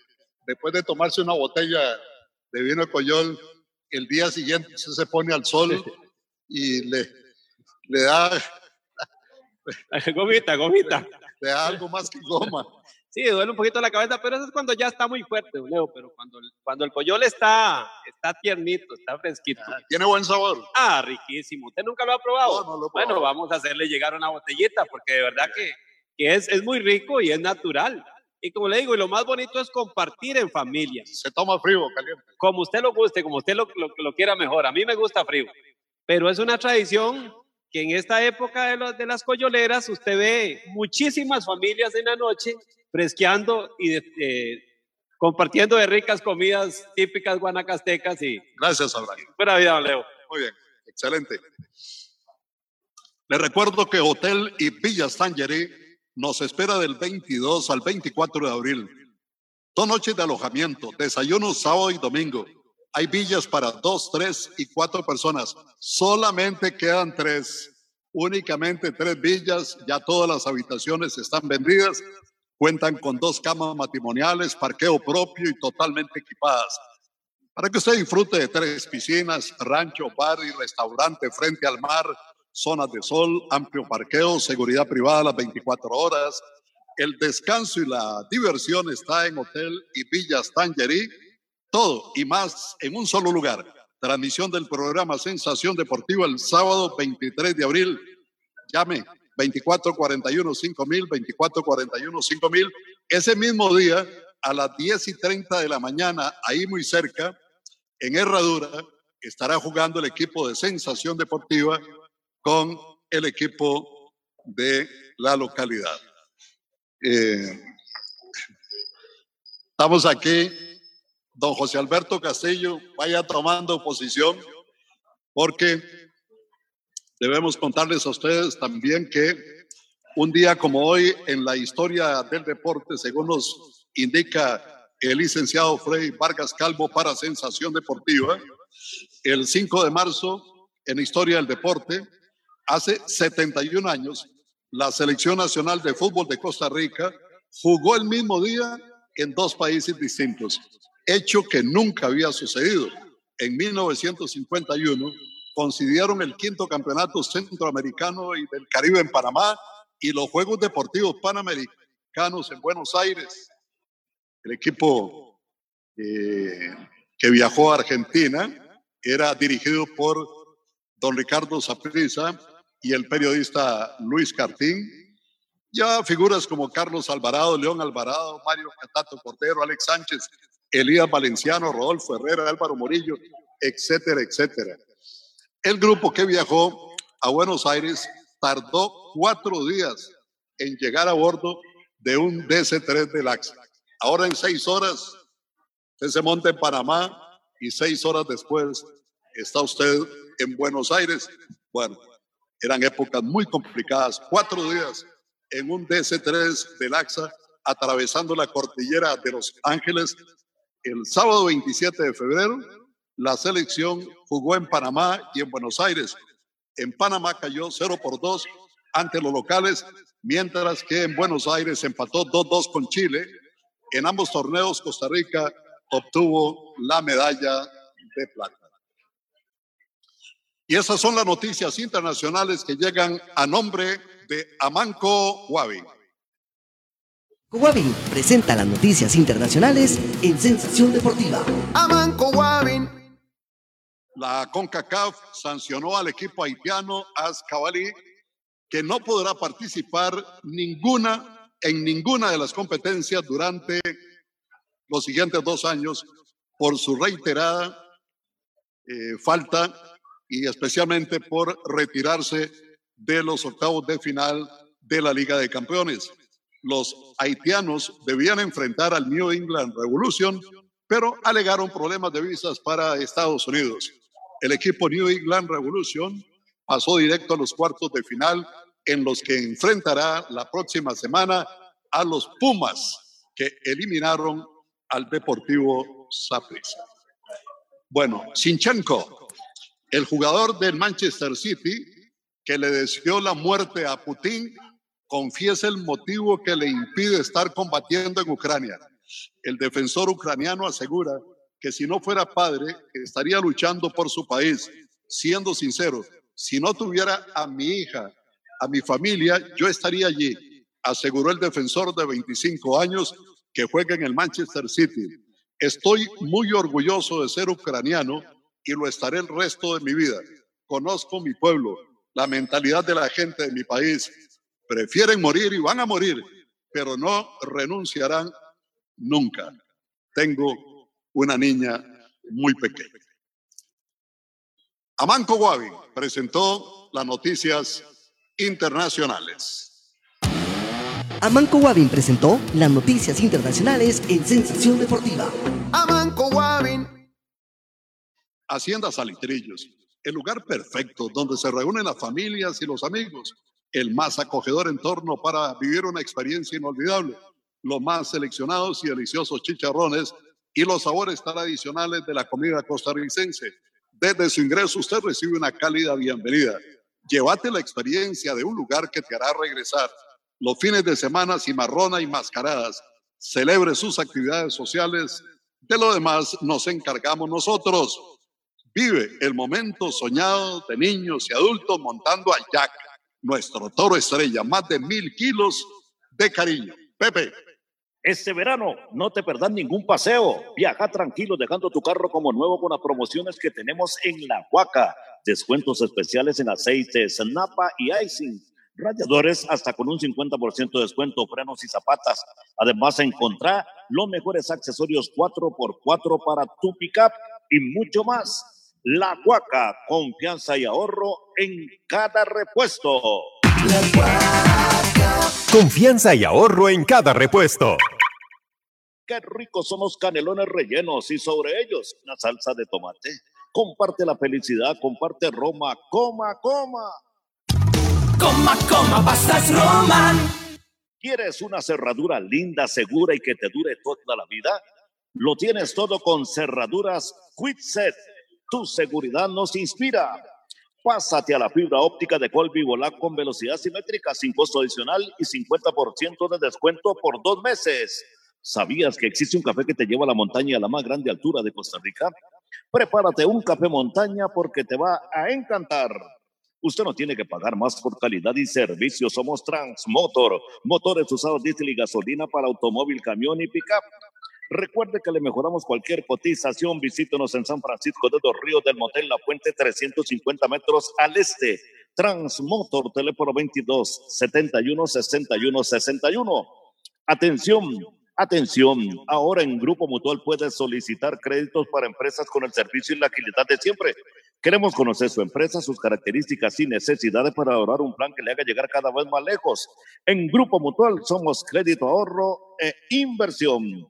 después de tomarse una botella de vino de coyol, el día siguiente se pone al sol y le, le da... gomita, gomita. Le da algo más que goma. Sí, duele un poquito la cabeza, pero eso es cuando ya está muy fuerte, Leo. Pero cuando, cuando el coyol está, está tiernito, está fresquito. Ah, ¿Tiene buen sabor? Ah, riquísimo. ¿Usted nunca lo ha probado? bueno, vamos a hacerle llegar una botellita, porque de verdad que, que es, es muy rico y es natural. Y como le digo, y lo más bonito es compartir en familia. Se toma frío, caliente. Como usted lo guste, como usted lo, lo, lo quiera mejor. A mí me gusta frío. Pero es una tradición que en esta época de, los, de las coyoleras usted ve muchísimas familias en la noche fresqueando y eh, compartiendo de ricas comidas típicas guanacastecas y... Gracias, Abraham. Buena vida, Leo. Muy bien, excelente. Le recuerdo que Hotel y Villas Tangerí nos espera del 22 al 24 de abril. Dos noches de alojamiento, desayuno sábado y domingo. Hay villas para dos, tres y cuatro personas. Solamente quedan tres. Únicamente tres villas. Ya todas las habitaciones están vendidas Cuentan con dos camas matrimoniales, parqueo propio y totalmente equipadas. Para que usted disfrute de tres piscinas, rancho, bar y restaurante frente al mar, zonas de sol, amplio parqueo, seguridad privada las 24 horas. El descanso y la diversión está en Hotel y Villas Tangerí. Todo y más en un solo lugar. Transmisión del programa Sensación Deportiva el sábado 23 de abril. Llame 2441 5000, 2441 5000. Ese mismo día, a las 10 y 30 de la mañana, ahí muy cerca, en Herradura, estará jugando el equipo de Sensación Deportiva con el equipo de la localidad. Eh, estamos aquí, don José Alberto Castillo, vaya tomando posición, porque debemos contarles a ustedes también que un día como hoy en la historia del deporte, según nos indica el licenciado Frei Vargas Calvo para Sensación Deportiva, el 5 de marzo en la historia del deporte, hace 71 años, la Selección Nacional de Fútbol de Costa Rica jugó el mismo día en dos países distintos, hecho que nunca había sucedido. En 1951 concedieron el quinto campeonato centroamericano y del Caribe en Panamá y los Juegos Deportivos Panamericanos en Buenos Aires. El equipo eh, que viajó a Argentina era dirigido por don Ricardo Saprissa y el periodista Luis Cartín. Ya figuras como Carlos Alvarado, León Alvarado, Mario Catato Cordero, Alex Sánchez, Elías Valenciano, Rodolfo Herrera, Álvaro Morillo, etcétera, etcétera. El grupo que viajó a Buenos Aires tardó cuatro días en llegar a bordo de un DC-3 del AXA. Ahora en seis horas, usted se monta en Panamá y seis horas después está usted en Buenos Aires. Bueno, eran épocas muy complicadas. Cuatro días en un DC-3 del AXA atravesando la cordillera de Los Ángeles. El sábado 27 de febrero, la selección jugó en Panamá y en Buenos Aires. En Panamá cayó 0 por 2 ante los locales, mientras que en Buenos Aires empató 2-2 con Chile. En ambos torneos, Costa Rica obtuvo la medalla de plata. Y esas son las noticias internacionales que llegan a nombre de Amanco Huavi. Huawei presenta las noticias internacionales en Sensación Deportiva. Amanco Huavi. La CONCACAF sancionó al equipo haitiano Azcabali que no podrá participar ninguna en ninguna de las competencias durante los siguientes dos años por su reiterada eh, falta y especialmente por retirarse de los octavos de final de la Liga de Campeones. Los haitianos debían enfrentar al New England Revolution, pero alegaron problemas de visas para Estados Unidos. El equipo New England Revolution pasó directo a los cuartos de final en los que enfrentará la próxima semana a los Pumas, que eliminaron al Deportivo Saprissa. Bueno, Sinchenko el jugador del Manchester City que le deseó la muerte a Putin confiesa el motivo que le impide estar combatiendo en Ucrania. El defensor ucraniano asegura que si no fuera padre estaría luchando por su país. Siendo sincero, si no tuviera a mi hija, a mi familia, yo estaría allí, aseguró el defensor de 25 años que juega en el Manchester City. Estoy muy orgulloso de ser ucraniano y lo estaré el resto de mi vida. Conozco mi pueblo, la mentalidad de la gente de mi país. Prefieren morir y van a morir, pero no renunciarán nunca. Tengo una niña muy pequeña. Amanco Guavi presentó las noticias internacionales. Amanco Wabin presentó las noticias internacionales en Sensación Deportiva. Amanco Wabin Hacienda Salitrillos, el lugar perfecto donde se reúnen las familias y los amigos, el más acogedor entorno para vivir una experiencia inolvidable, los más seleccionados y deliciosos chicharrones y los sabores tradicionales de la comida costarricense. Desde su ingreso usted recibe una cálida bienvenida. Llévate la experiencia de un lugar que te hará regresar. Los fines de semana cimarrona y mascaradas. Celebre sus actividades sociales. De lo demás nos encargamos nosotros. Vive el momento soñado de niños y adultos montando a Jack, nuestro toro estrella, más de mil kilos de cariño. Pepe. Este verano no te perdás ningún paseo. Viaja tranquilo dejando tu carro como nuevo con las promociones que tenemos en La Huaca. Descuentos especiales en aceites, napa y icing. Radiadores hasta con un 50% de descuento, frenos y zapatas. Además, encontrá los mejores accesorios 4x4 para tu pickup y mucho más. La Huaca, confianza y ahorro en cada repuesto. Confianza y ahorro en cada repuesto. Qué ricos son los canelones rellenos y sobre ellos una salsa de tomate. Comparte la felicidad, comparte Roma, coma, coma. Coma, coma, pastas Roma. ¿Quieres una cerradura linda, segura y que te dure toda la vida? Lo tienes todo con cerraduras Quitset. Tu seguridad nos inspira. Pásate a la fibra óptica de Colby Volá con velocidad simétrica sin costo adicional y 50% de descuento por dos meses. ¿Sabías que existe un café que te lleva a la montaña a la más grande altura de Costa Rica? Prepárate un café montaña porque te va a encantar. Usted no tiene que pagar más por calidad y servicio. Somos Transmotor, motores usados diésel y gasolina para automóvil, camión y pickup. Recuerde que le mejoramos cualquier cotización. Visítenos en San Francisco de los Ríos del Motel La Fuente, 350 metros al este. Transmotor, teléfono 22 71 61 61. Atención, atención. Ahora en Grupo Mutual puedes solicitar créditos para empresas con el servicio y la agilidad de siempre. Queremos conocer su empresa, sus características y necesidades para ahorrar un plan que le haga llegar cada vez más lejos. En Grupo Mutual somos crédito, ahorro e inversión.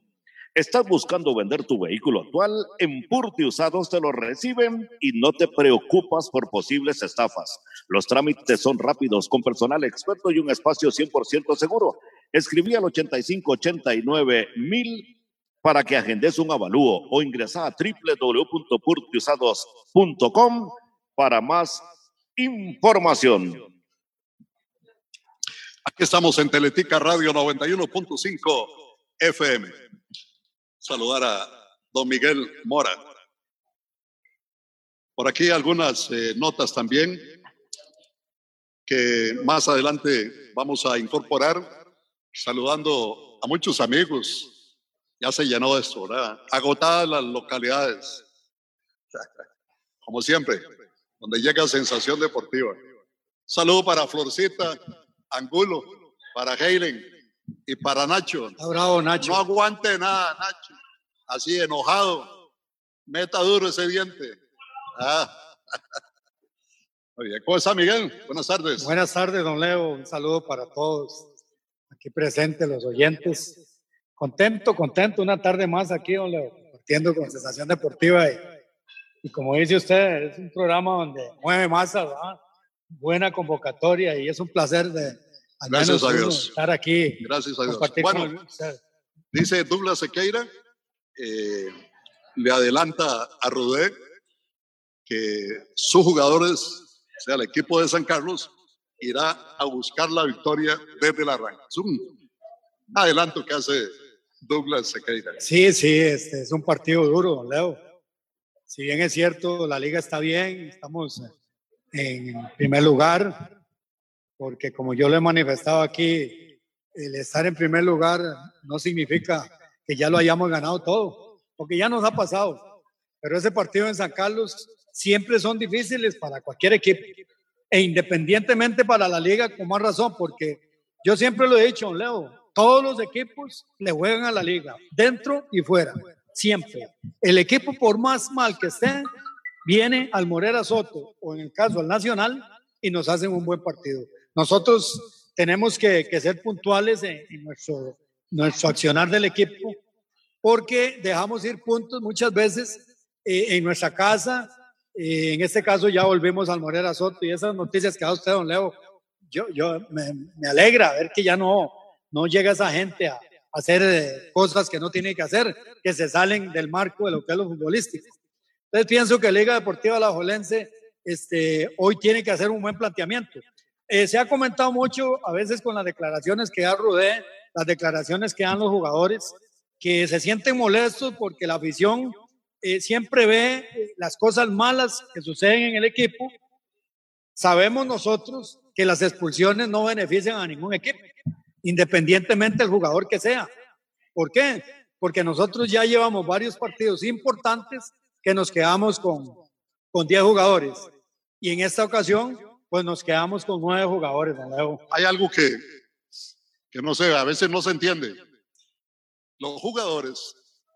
¿Estás buscando vender tu vehículo actual? En Purti Usados te lo reciben y no te preocupas por posibles estafas. Los trámites son rápidos, con personal experto y un espacio 100% seguro. Escribí al 8589 mil para que agendes un avalúo o ingresa a www.purtiusados.com para más información. Aquí estamos en Teletica Radio 91.5 FM. Saludar a don Miguel Mora. Por aquí algunas eh, notas también que más adelante vamos a incorporar, saludando a muchos amigos. Ya se llenó esto, ¿verdad? Agotadas las localidades. Como siempre, donde llega sensación deportiva. Saludo para Florcita, Angulo, para Heilen y para Nacho. bravo, Nacho. No aguante nada, Nacho. Así enojado. Meta duro ese diente. Ah. Muy bien. ¿Cómo está Miguel? Buenas tardes. Buenas tardes, don Leo. Un saludo para todos aquí presentes, los oyentes. Contento, contento. Una tarde más aquí, don Leo, compartiendo con Sensación Deportiva. Y, y como dice usted, es un programa donde mueve masa, ¿verdad? Buena convocatoria y es un placer de Gracias a Dios. estar aquí. Gracias a Dios. Bueno, dice Douglas Sequeira, eh, le adelanta a Rudé que sus jugadores, o sea, el equipo de San Carlos, irá a buscar la victoria desde el arranque. Es un adelanto que hace Douglas Sequeira. Sí, sí, este es un partido duro, Leo. Si bien es cierto, la liga está bien, estamos en primer lugar, porque como yo lo he manifestado aquí, el estar en primer lugar no significa que ya lo hayamos ganado todo, porque ya nos ha pasado. Pero ese partido en San Carlos siempre son difíciles para cualquier equipo, e independientemente para la liga, con más razón, porque yo siempre lo he dicho, Leo, todos los equipos le juegan a la liga, dentro y fuera, siempre. El equipo, por más mal que esté, viene al Morera Soto, o en el caso al Nacional, y nos hacen un buen partido. Nosotros tenemos que, que ser puntuales en, en nuestro, nuestro accionar del equipo, porque dejamos ir puntos muchas veces eh, en nuestra casa. eh, en este caso ya volvemos al Morera Soto y esas noticias que da usted, don Leo, yo, yo me, me alegra ver que ya no, no llega esa gente a, a hacer eh, cosas que no tiene que hacer, que se salen del marco de lo que es lo futbolístico. Entonces pienso que Liga Deportiva Alajuelense este, hoy tiene que hacer un buen planteamiento. Eh, se ha comentado mucho a veces con las declaraciones que da Rudé, las declaraciones que dan los jugadores, que se sienten molestos porque la afición eh, siempre ve eh, las cosas malas que suceden en el equipo, sabemos nosotros que las expulsiones no benefician a ningún equipo, independientemente del jugador que sea. ¿Por qué? Porque nosotros ya llevamos varios partidos importantes que nos quedamos con, con 10 jugadores. Y en esta ocasión, pues nos quedamos con 9 jugadores. Hay algo que, que no sé, a veces no se entiende. Los jugadores,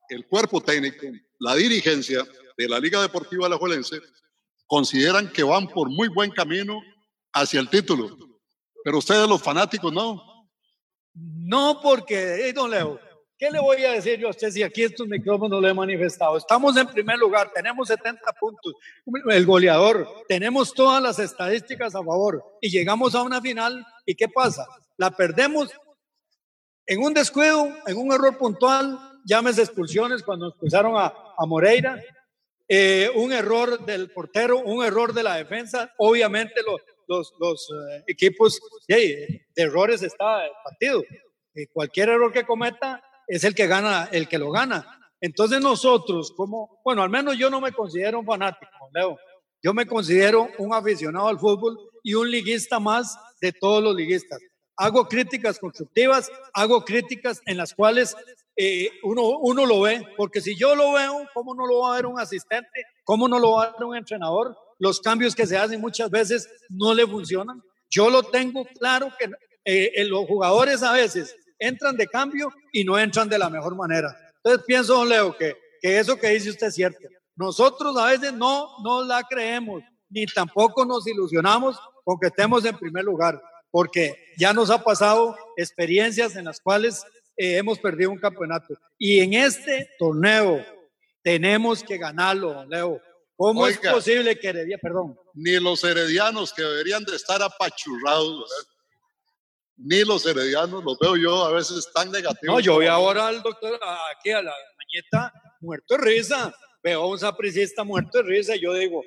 el cuerpo técnico, la dirigencia de la Liga Deportiva Alajuelense consideran que van por muy buen camino hacia el título. Pero ustedes los fanáticos no. No, porque, don Leo, ¿qué le voy a decir yo a usted si aquí estos micrófonos lo he manifestado? Estamos en primer lugar, tenemos 70 puntos, el goleador, tenemos todas las estadísticas a favor y llegamos a una final y ¿qué pasa? La perdemos en un descuido, en un error puntual, llámese expulsiones cuando expulsaron a, a Moreira, eh, un error del portero, un error de la defensa, obviamente los, los, los eh, equipos de, errores está el partido. Eh, cualquier error que cometa es el que gana, el que lo gana. Entonces nosotros, como, bueno, al menos yo no me considero un fanático, Leo. Yo me considero un aficionado al fútbol y un liguista más de todos los liguistas. Hago críticas constructivas, hago críticas en las cuales eh, uno, uno lo ve, porque si yo lo veo, ¿cómo no lo va a ver un asistente? ¿Cómo no lo va a ver un entrenador? los cambios que se hacen muchas veces no le funcionan. Yo lo tengo claro que eh, los jugadores a veces entran de cambio y no entran de la mejor manera. Entonces pienso, don Leo, que, que eso que dice usted es cierto. Nosotros a veces no, no la creemos, ni tampoco nos ilusionamos con que estemos en primer lugar, porque ya nos ha pasado experiencias en las cuales eh, hemos perdido un campeonato. Y en este torneo tenemos que ganarlo, don Leo. ¿Cómo es posible que Heredia, perdón? Ni los heredianos que deberían de estar apachurrados, ni los heredianos, los veo yo a veces tan negativos. No, yo vi ahora al doctor, aquí a la mañeta, muerto de risa. Veo a un sapricista muerto de risa y yo digo,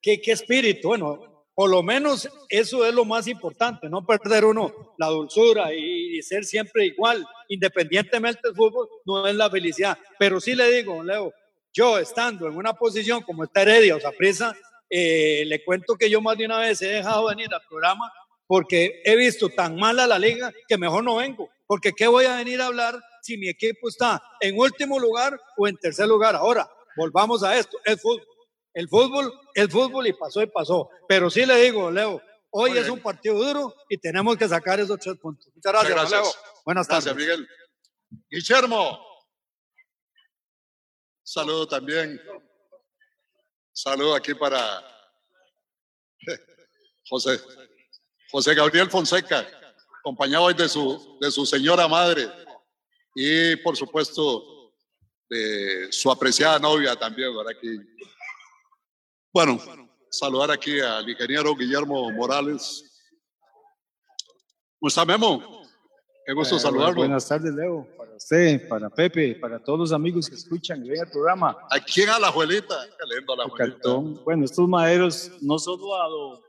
¿qué, qué espíritu? Bueno, por lo menos eso es lo más importante, no perder uno la dulzura y, y, ser siempre igual, independientemente del fútbol, no es la felicidad. Pero sí le digo, Leo, yo estando en una posición como esta Heredia o Saprisa, eh, le cuento que yo más de una vez he dejado venir al programa porque he visto tan mala la liga que mejor no vengo. Porque ¿qué voy a venir a hablar si mi equipo está en último lugar o en tercer lugar? Ahora, volvamos a esto, el fútbol. El fútbol, el fútbol y pasó y pasó. Pero sí le digo, Leo, hoy es un partido duro y tenemos que sacar esos tres puntos. Muchas gracias, Leo. Buenas gracias, tardes. Miguel. Guillermo. Saludo también. Saludo aquí para José, José Gabriel Fonseca, acompañado hoy de su, de su señora madre y por supuesto de su apreciada novia también, ¿verdad? Aquí. Bueno, saludar aquí al ingeniero Guillermo Morales. ¿Cómo está Memo? Qué gusto Eh, saludarlo. Buenas tardes, Leo. Para usted, para Pepe, para todos los amigos que escuchan y ven el programa. Aquí en Alajuelita. Qué lindo Alajuelita. Cartón. Bueno, estos maderos no solo a lo...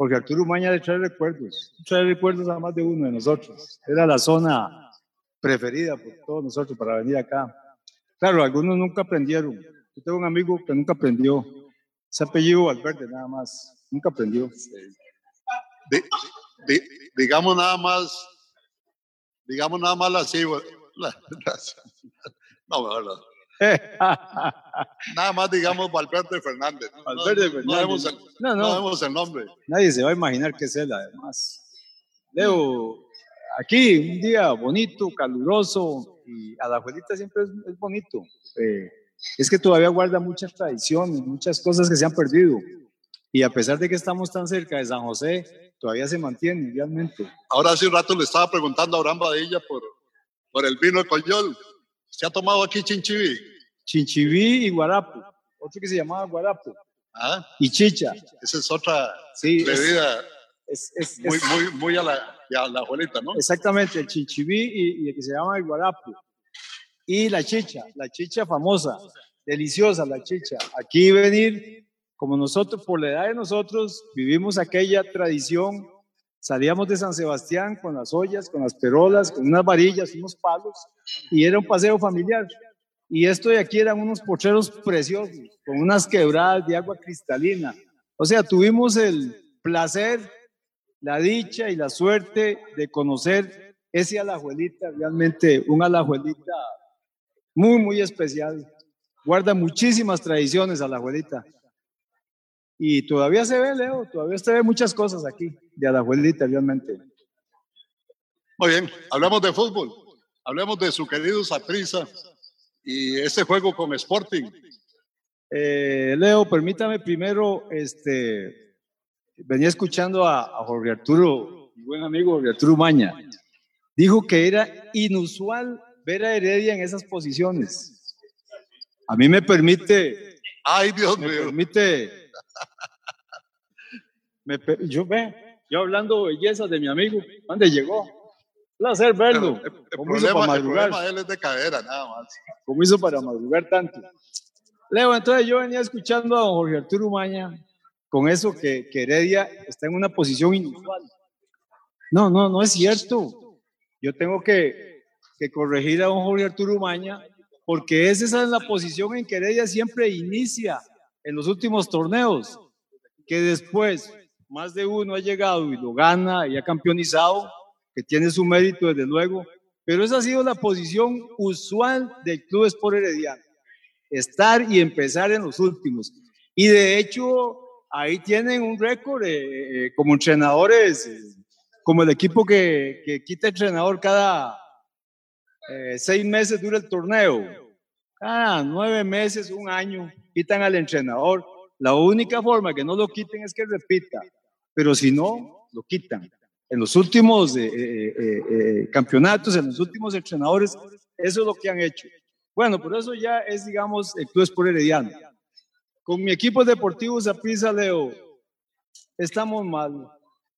Porque Arturo Maña le trae recuerdos. Trae recuerdos a más de uno de nosotros. Era la zona preferida por todos nosotros para venir acá. Claro, algunos nunca aprendieron. Yo tengo un amigo que nunca aprendió. Ese apellido Valverde, nada más. Nunca aprendió. Di- di- digamos nada más, digamos nada más así. La- la- no, mejor no. Nada más digamos Valverde Fernández. No, Valverde no, Fernández. No vemos el, No, no no. vemos el nombre. Nadie se va a imaginar que es él, además. Leo, aquí un día bonito, caluroso, y a la abuelita siempre es, es bonito. Eh, es que todavía guarda muchas tradiciones, muchas cosas que se han perdido. Y a pesar de que estamos tan cerca de San José, todavía se mantiene realmente. Ahora hace un rato le estaba preguntando a Abraham Badilla por, por el vino de Coyol. ¿Se ha tomado aquí chinchiví? Chinchiví y guarapo, otro que se llamaba guarapo. ¿Ah? Y chicha. Esa es otra Sí, bebida es- es- muy, es- muy, muy a la, a la abuelita, ¿no? Exactamente, el chinchiví y, y el que se llama el guarapo. Y la chicha, la chicha famosa, deliciosa la chicha. Aquí venir, como nosotros, por la edad de nosotros, vivimos aquella tradición. Salíamos de San Sebastián con las ollas, con las perolas, con unas varillas, unos palos, y era un paseo familiar. Y esto de aquí eran unos pocheros preciosos, con unas quebradas de agua cristalina. O sea, tuvimos el placer, la dicha y la suerte de conocer ese alajuelita, realmente un alajuelita muy, muy especial. Guarda muchísimas tradiciones alajuelita. Y todavía se ve, Leo, todavía se ve muchas cosas aquí de alajuelita, realmente. Muy bien, hablamos de fútbol, hablemos de su querido Saprissa y ese juego con Sporting. Eh, Leo, permítame primero, este, venía escuchando a, a Jorge Arturo, mi buen amigo Jorge Arturo Maña, dijo que era inusual ver a Heredia en esas posiciones. A mí me permite, ay Dios me mío, permite, me per- yo ve, yo hablando bellezas de mi amigo, ¿dónde llegó? Placer verlo. el, ¿Cómo hizo para problema, el madrugar? problema de él es de cadera, nada más. ¿Cómo hizo para madrugar tanto? Leo, entonces yo venía escuchando a don Jorge Arturo Umaña con eso que, que Heredia está en una posición inusual. No, no, no es cierto. Yo tengo que, que corregir a don Jorge Arturo Umaña porque es esa es la posición en que Heredia siempre inicia en los últimos torneos, que después más de uno ha llegado y lo gana y ha campeonizado, que tiene su mérito desde luego, pero esa ha sido la posición usual del Club Sport Herediano, estar y empezar en los últimos. Y de hecho, ahí tienen un récord eh, eh, como entrenadores, como el equipo que, que quita entrenador cada eh, seis meses dura el torneo, cada nueve meses, un año, quitan al entrenador. La única forma que no lo quiten es que repita, pero si no, lo quitan. En los últimos eh, eh, eh, eh, campeonatos, en los últimos entrenadores, eso es lo que han hecho. Bueno, pero eso ya es, digamos, el Club Sport Herediano. Con mi equipo deportivo Zaprisa Leo, estamos mal. O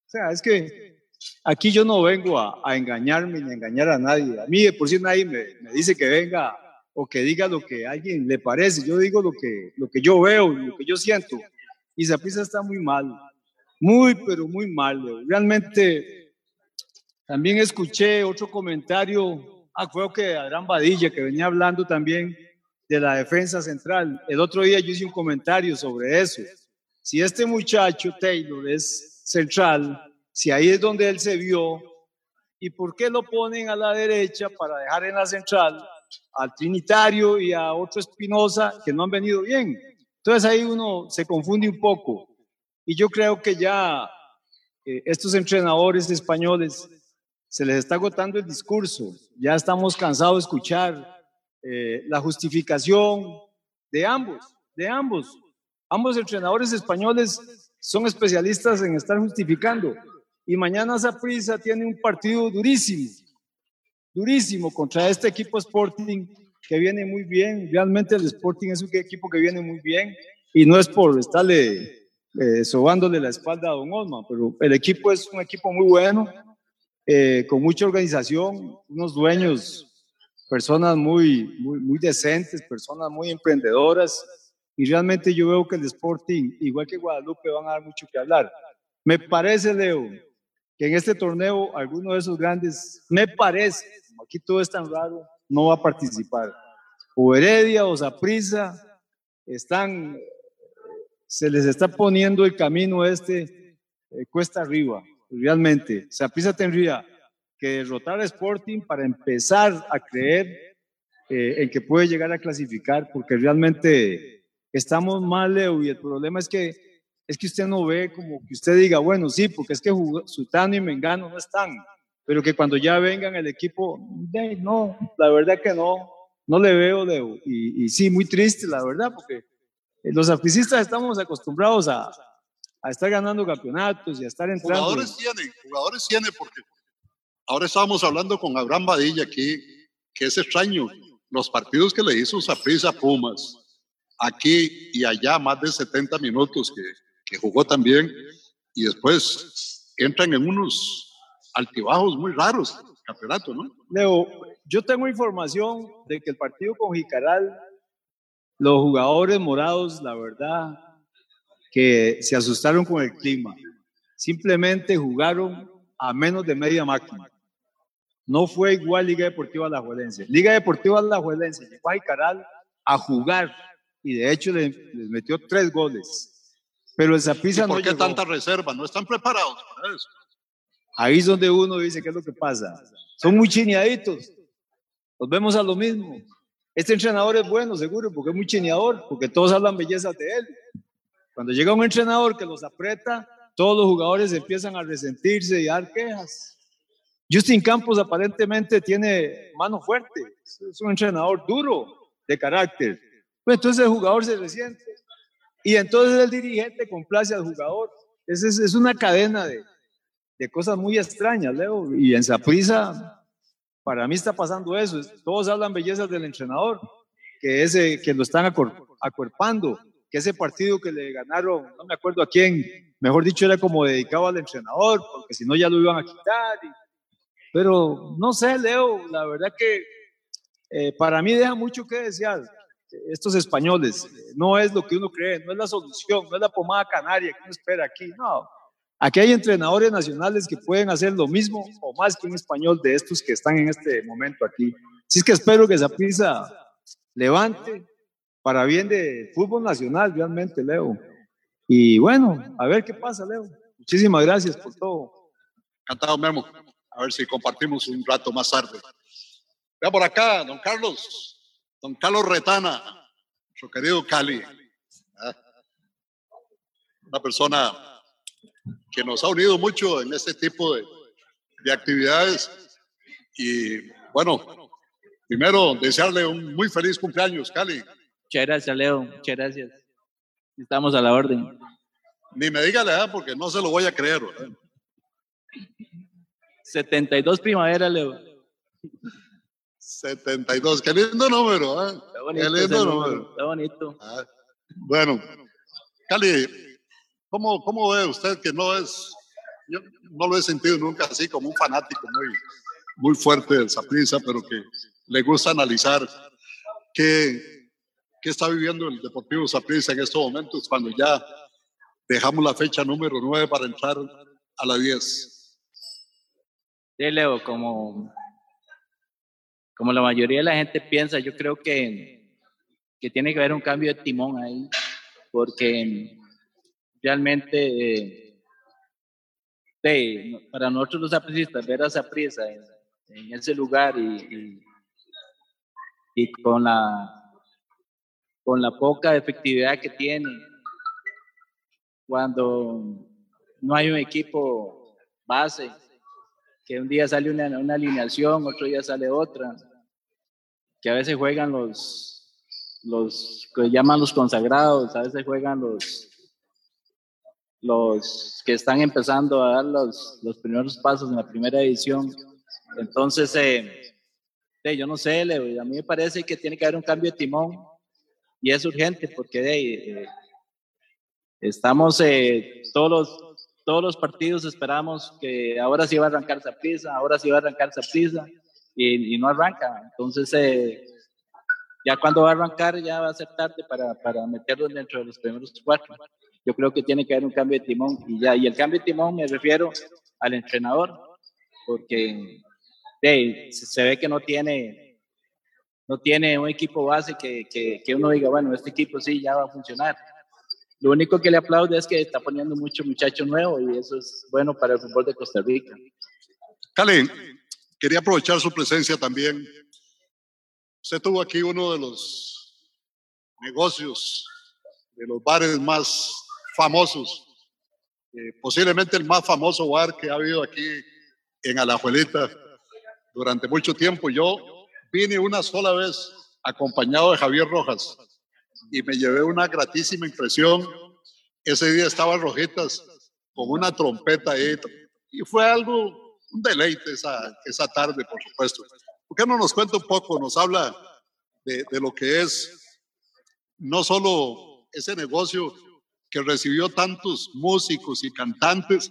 sea, es que aquí yo no vengo a, a engañarme ni a engañar a nadie. A mí, de por sí, nadie me, me dice que venga o que diga lo que a alguien le parece. Yo digo lo que, lo que yo veo, lo que yo siento. Y Zaprisa está muy mal. Muy, pero muy mal. Leo. Realmente, también escuché otro comentario, ah, creo que Adrián Badilla, que venía hablando también de la defensa central. El otro día yo hice un comentario sobre eso. Si este muchacho Taylor es central, si ahí es donde él se vio, ¿y por qué lo ponen a la derecha para dejar en la central al Trinitario y a otro Espinosa que no han venido bien? Entonces ahí uno se confunde un poco. Y yo creo que ya eh, estos entrenadores españoles se les está agotando el discurso. Ya estamos cansados de escuchar eh, la justificación de ambos, de ambos. Ambos entrenadores españoles son especialistas en estar justificando. Y mañana Saprissa tiene un partido durísimo, durísimo contra este equipo Sporting que viene muy bien. Realmente el Sporting es un equipo que viene muy bien y no es por estarle eh, sobándole la espalda a Don Osman, pero el equipo es un equipo muy bueno, eh, con mucha organización, unos dueños, personas muy, muy, decentes, personas muy emprendedoras, y realmente yo veo que el Sporting, igual que Guadalupe, van a dar mucho que hablar. Me parece, Leo, que en este torneo alguno de esos grandes, me parece, aquí todo es tan raro, no va a participar. O Heredia o Saprissa están, se les está poniendo el camino este eh, cuesta arriba, realmente. Saprissa tendría que derrotar a Sporting para empezar a creer eh, en que puede llegar a clasificar, porque realmente estamos mal, Leo, y el problema es que es que usted no ve como que usted diga, bueno, sí, porque es que Sutano y Mengano no están, pero que cuando ya vengan el equipo, no, la verdad que no, no le veo, Leo, y sí, muy triste, la verdad, porque los aficistas estamos acostumbrados a, a estar ganando campeonatos y a estar entrando. Jugadores tienen, jugadores tienen, porque ahora estábamos hablando con Abraham Badilla aquí, que es extraño, los partidos que le hizo Saprissa Pumas, aquí y allá, más de 70 minutos que, que jugó también, y después entran en unos altibajos muy raros, campeonato, ¿no? Leo, yo tengo información de que el partido con Jicaral, los jugadores morados, la verdad, que se asustaron con el clima. Simplemente jugaron a menos de media máquina. no fue igual Liga Deportiva Alajuelense. Liga Deportiva Alajuelense llegó a Icaral a jugar y de hecho les, metió tres goles. Pero el Zaprisa no ¿Por qué llegó. tanta reserva? ¿No están preparados para eso? Ahí es donde uno dice qué es lo que pasa. Son muy chineaditos. Nos vemos a lo mismo. Este entrenador es bueno, seguro, porque es muy chineador, porque todos hablan bellezas de él. Cuando llega un entrenador que los aprieta, todos los jugadores empiezan a resentirse y a dar quejas. Justin Campos aparentemente tiene mano fuerte, es un entrenador duro de carácter. Pues entonces el jugador se resiente y entonces el dirigente complace al jugador. Es, es, es una cadena de, de cosas muy extrañas, Leo. Y en Saprisa, para mí está pasando eso. Todos hablan bellezas del entrenador, que ese que lo están acuerpando, que ese partido que le ganaron, no me acuerdo a quién, mejor dicho, era como dedicado al entrenador, porque si no ya lo iban a quitar. y- pero no sé, Leo, la verdad que eh, para mí deja mucho que desear. Estos españoles, no es lo que uno cree, no es la solución, no es la pomada canaria que uno espera aquí, no. Aquí hay entrenadores nacionales que pueden hacer lo mismo o más que un español de estos que están en este momento aquí. Así es que espero que esa prisa levante para bien de fútbol nacional realmente, Leo. Y bueno, a ver qué pasa, Leo. Muchísimas gracias por todo. Encantado, Memo. A ver si compartimos un rato más tarde. Vea por acá, don Carlos. Don Carlos Retana, nuestro querido Cali. Ah, Una persona que nos ha unido mucho en este tipo de, de actividades. Y bueno, primero desearle un muy feliz cumpleaños, Cali. Muchas gracias, Leo. Muchas gracias. Estamos a la orden. Ni me diga la edad porque no se lo voy a creer. ¿verdad? 72 primavera, Leo. 72, qué lindo número, ¿eh? Está bonito. Qué lindo número. Está bonito. Bueno, Cali, ¿cómo, ¿cómo ve usted que no es, yo no lo he sentido nunca así como un fanático muy, muy fuerte del Saprissa, pero que le gusta analizar qué, qué está viviendo el Deportivo Saprissa en estos momentos cuando ya dejamos la fecha número 9 para entrar a la 10? Sí, Leo, como, como la mayoría de la gente piensa, yo creo que, que tiene que haber un cambio de timón ahí, porque realmente eh, para nosotros los apricistas, ver a Saprissa en, en ese lugar y, y, y con, la, con la poca efectividad que tiene, cuando no hay un equipo base, que un día sale una, una alineación, otro día sale otra, que a veces juegan los, los que llaman los consagrados, a veces juegan los, los que están empezando a dar los, los primeros pasos en la primera edición. Entonces, eh, eh, yo no sé, Leo, a mí me parece que tiene que haber un cambio de timón y es urgente porque eh, estamos eh, todos los todos los partidos esperamos que ahora sí va a arrancar Saprissa, ahora sí va a arrancar Saprissa y, y no arranca. Entonces, eh, ya cuando va a arrancar ya va a ser tarde para, para meterlo dentro de los primeros cuatro. Yo creo que tiene que haber un cambio de timón y ya. Y el cambio de timón me refiero al entrenador, porque se, ve que no tiene, no tiene un equipo base que, que, que uno diga, bueno, este equipo sí ya va a funcionar. Lo único que le aplaudo es que está poniendo mucho muchacho nuevo y eso es bueno para el fútbol de Costa Rica. Cali, quería aprovechar su presencia también. Usted tuvo aquí uno de los negocios, de los bares más famosos, eh, posiblemente el más famoso bar que ha habido aquí en Alajuelita durante mucho tiempo. Yo vine una sola vez acompañado de Javier Rojas y me llevé una gratísima impresión. Ese día estaba Rojitas con una trompeta y fue algo, un deleite esa, esa tarde, por supuesto. ¿Por qué no nos cuenta un poco, nos habla de lo que es no solo ese negocio que recibió tantos músicos y cantantes,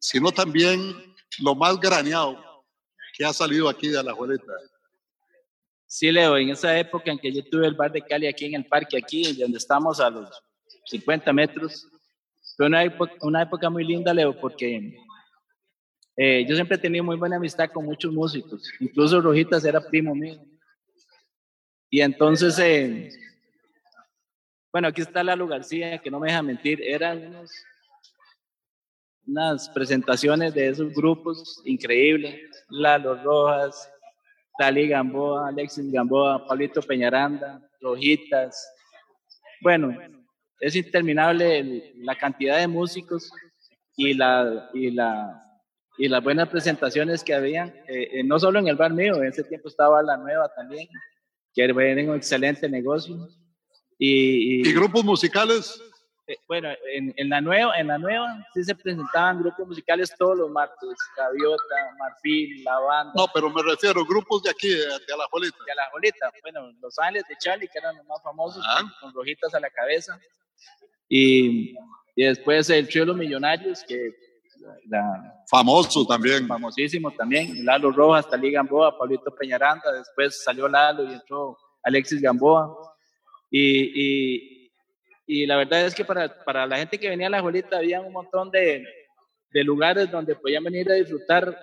sino también lo más graneado que ha salido aquí de Alajuelita? Sí, Leo, en esa época en que yo tuve el bar de Cali aquí en el parque, aquí, donde estamos a los 50 metros, fue una época, una época muy linda, Leo, porque Eh, yo siempre he tenido muy buena amistad con muchos músicos, incluso Rojitas era primo mío. Y entonces, eh, bueno, aquí está Lalo García, que no me deja mentir, eran unos, unas presentaciones de esos grupos increíbles. Lalo Rojas, Tali Gamboa, Alexis Gamboa, Pablito Peñaranda, Rojitas. Bueno, es interminable la cantidad de músicos y, la, y, la, y las buenas presentaciones que habían, eh, eh, no solo en el bar mío, en ese tiempo estaba La Nueva también, que era un excelente negocio. Y, ¿Y grupos musicales? Eh, bueno, en, en, la nueva, en la nueva sí se presentaban grupos musicales todos los martes, Gaviota, Marfil, La Banda. No, pero me refiero a grupos de aquí, de, de Alajuelita. De Alajuelita, bueno, Los Ángeles de Charlie, que eran los más famosos, ah. con, con, rojitas a la cabeza. Y, y después el Trío de los Millonarios, que la, famoso también. Famosísimo también. Lalo Rojas, Talí Gamboa, Pablito Peñaranda, después salió Lalo y entró Alexis Gamboa. Y, y y la verdad es que para, para la gente que venía a la Juelita había un montón de, de lugares donde podían venir a disfrutar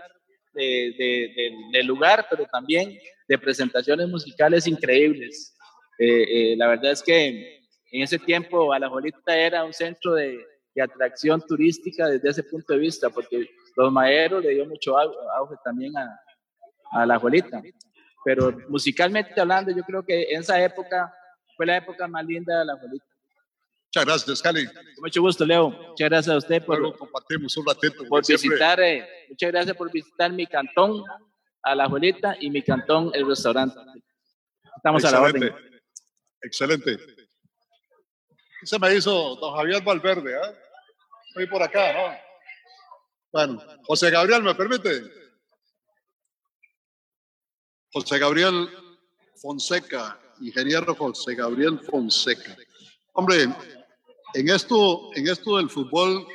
de, de, del lugar, pero también de presentaciones musicales increíbles. Eh, eh, la verdad es que en ese tiempo a la Juelita era un centro de, de, atracción turística desde ese punto de vista, porque los maeros le dio mucho auge también a, a la Juelita. Pero musicalmente hablando, yo creo que en esa época fue la época más linda de la Juelita. Muchas gracias, Cali. Con mucho gusto, Leo. Muchas gracias a usted por, Luego compartimos un ratito. Por visitar, eh, muchas gracias por visitar mi cantón, a la Juelita, y mi cantón, el restaurante. Estamos Excelente. a la orden. Excelente. Se me hizo don Javier Valverde, ¿eh? Estoy por acá, ¿no? Bueno, José Gabriel, ¿me permite? José Gabriel Fonseca, ingeniero José Gabriel Fonseca. Hombre, en esto, en esto del fútbol,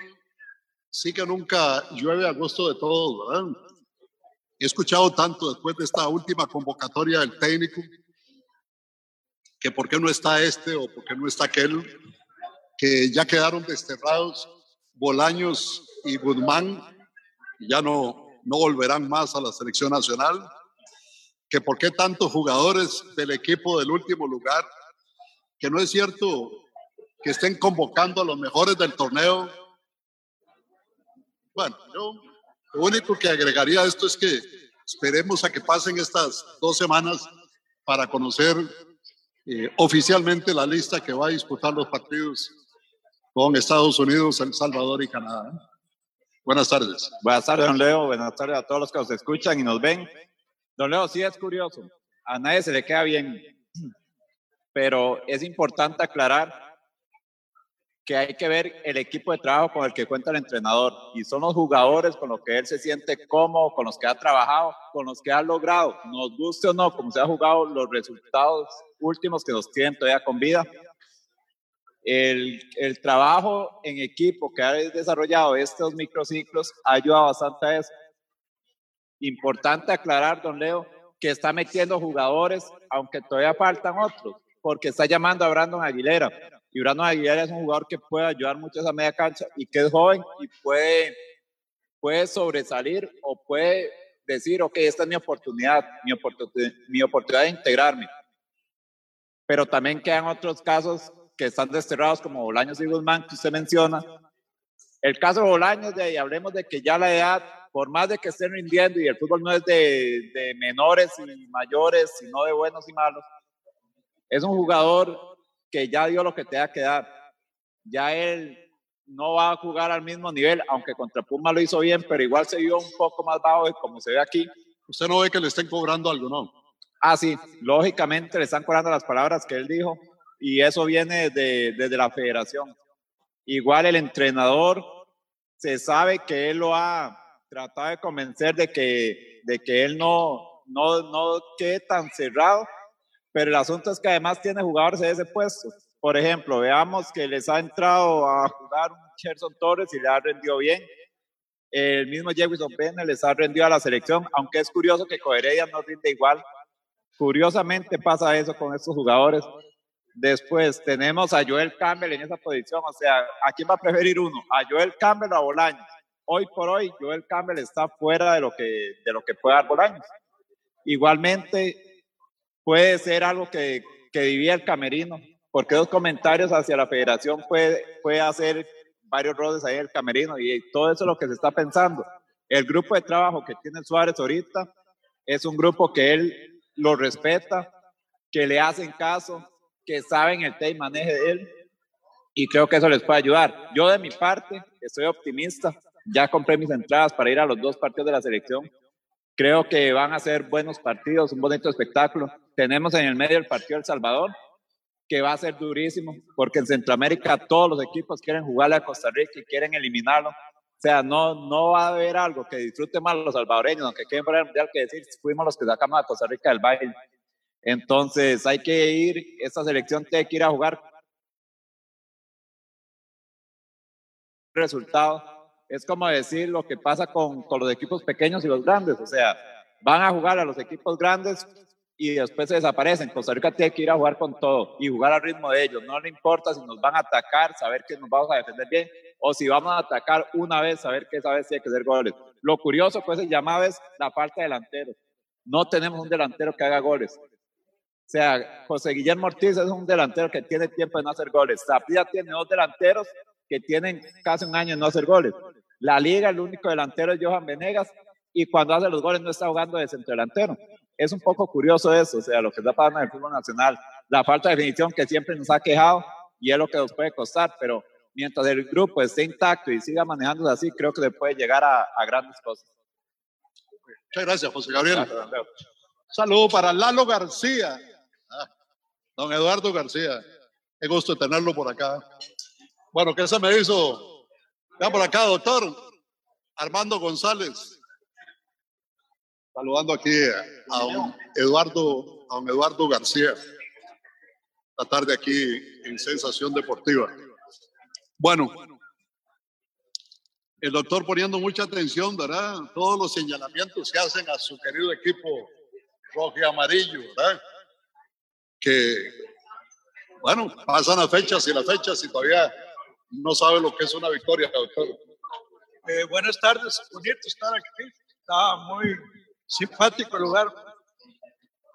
sí que nunca llueve a gusto de todos, ¿verdad? He escuchado tanto después de esta última convocatoria del técnico, que por qué no está este o por qué no está aquel, que ya quedaron desterrados Bolaños y Guzmán, ya no, no volverán más a la selección nacional, que por qué tantos jugadores del equipo del último lugar, que no es cierto que estén convocando a los mejores del torneo. Bueno, yo lo único que agregaría a esto es que esperemos a que pasen estas dos semanas para conocer eh, oficialmente la lista que va a disputar los partidos con Estados Unidos, El Salvador y Canadá. Buenas tardes. Buenas tardes, don Leo. Buenas tardes a todos los que nos escuchan y nos ven. Don Leo, sí es curioso. A nadie se le queda bien. Pero es importante aclarar que hay que ver el equipo de trabajo con el que cuenta el entrenador y son los jugadores con los que él se siente cómodo, con los que ha trabajado, con los que ha logrado, nos guste o no, como se ha jugado, los resultados últimos que nos tienen todavía con vida. El, el trabajo en equipo que ha desarrollado estos microciclos ha ayudado bastante a eso. Importante aclarar, don Leo, que está metiendo jugadores, aunque todavía faltan otros, porque está llamando a Brandon Aguilera y Brandon Aguilera es un jugador que puede ayudar mucho a esa media cancha y que es joven y puede, puede sobresalir o puede decir, ok, esta es mi oportunidad, mi, oportunidad, mi oportunidad de integrarme. Pero también quedan otros casos que están desterrados como Bolaños y Guzmán, que usted menciona. El caso de Bolaños, de ahí hablemos de que ya la edad, por más de que estén rindiendo y el fútbol no es de, de menores y mayores, sino de buenos y malos, es un jugador que ya dio lo que te que dar. Ya él no va a jugar al mismo nivel, aunque contra Puma lo hizo bien, pero igual se vio un poco más bajo de como se ve aquí. ¿Usted no ve que le estén cobrando algo, no? Ah, sí, lógicamente le están cobrando las palabras que él dijo y eso viene de, desde la federación. Igual el entrenador se sabe que él lo ha tratado de convencer de que, de que él no, no, no quede tan cerrado pero el asunto es que además tiene jugadores de ese puesto. Por ejemplo, veamos que les ha entrado a jugar un Cherson Torres y le ha rendido bien. El mismo Jefferson Pena les ha rendido a la selección, aunque es curioso que Coheredia no rinde igual. Curiosamente pasa eso con estos jugadores. Después tenemos a Joel Campbell en esa posición. O sea, ¿a quién va a preferir uno? ¿A Joel Campbell o a Bolaños? Hoy por hoy Joel Campbell está fuera de lo que, de lo que puede dar Bolaños. Igualmente puede ser algo que, que vivía el camerino, porque los comentarios hacia la federación puede, puede hacer varios roles ahí en el camerino y todo eso es lo que se está pensando. El grupo de trabajo que tiene Suárez ahorita es un grupo que él lo respeta, que le hacen caso, que saben el tema y maneje de él y creo que eso les puede ayudar. Yo de mi parte estoy optimista, ya compré mis entradas para ir a los dos partidos de la selección. Creo que van a ser buenos partidos, un bonito espectáculo. Tenemos en el medio el partido El Salvador, que va a ser durísimo, porque en Centroamérica todos los equipos quieren jugarle a Costa Rica y quieren eliminarlo. O sea, no, no va a haber algo que disfruten más los salvadoreños, aunque quieren poner el mundial que decir, fuimos los que sacamos a Costa Rica del baile. Entonces hay que ir, esta selección tiene que ir a jugar resultado. Es como decir lo que pasa con, con los equipos pequeños y los grandes. O sea, van a jugar a los equipos grandes y después se desaparecen. Costa Rica tiene que ir a jugar con todo y jugar al ritmo de ellos. No le importa si nos van a atacar, saber que nos vamos a defender bien, o si vamos a atacar una vez, saber que esa vez tiene que ser goles. Lo curioso, pues, se llamaba es la falta de delantero. No tenemos un delantero que haga goles. O sea, José Guillermo Ortiz es un delantero que tiene tiempo de no hacer goles. Zapia tiene dos delanteros que tienen casi un año de no hacer goles. La liga, el único delantero es Johan Venegas y cuando hace los goles no está jugando de centro delantero es un poco curioso eso, o sea, lo que está pasando en el fútbol nacional, la falta de definición que siempre nos ha quejado y es lo que nos puede costar, pero mientras el grupo esté intacto y siga manejándose así, creo que se puede llegar a, grandes cosas. Muchas gracias, José Gabriel. Saludo para Lalo García, ah, don Eduardo García. Qué gusto tenerlo por acá. Bueno, ¿qué se me hizo? Ya por acá, doctor Armando González saludando aquí a don Eduardo, a don Eduardo García, la tarde aquí en Sensación Deportiva. Bueno, el doctor poniendo mucha atención, ¿verdad? Todos los señalamientos que hacen a su querido equipo rojo y amarillo, ¿verdad? Que, bueno, pasan las fechas y las fechas y todavía no sabe lo que es una victoria. Eh, buenas tardes, bonito estar aquí. Está muy simpático lugar.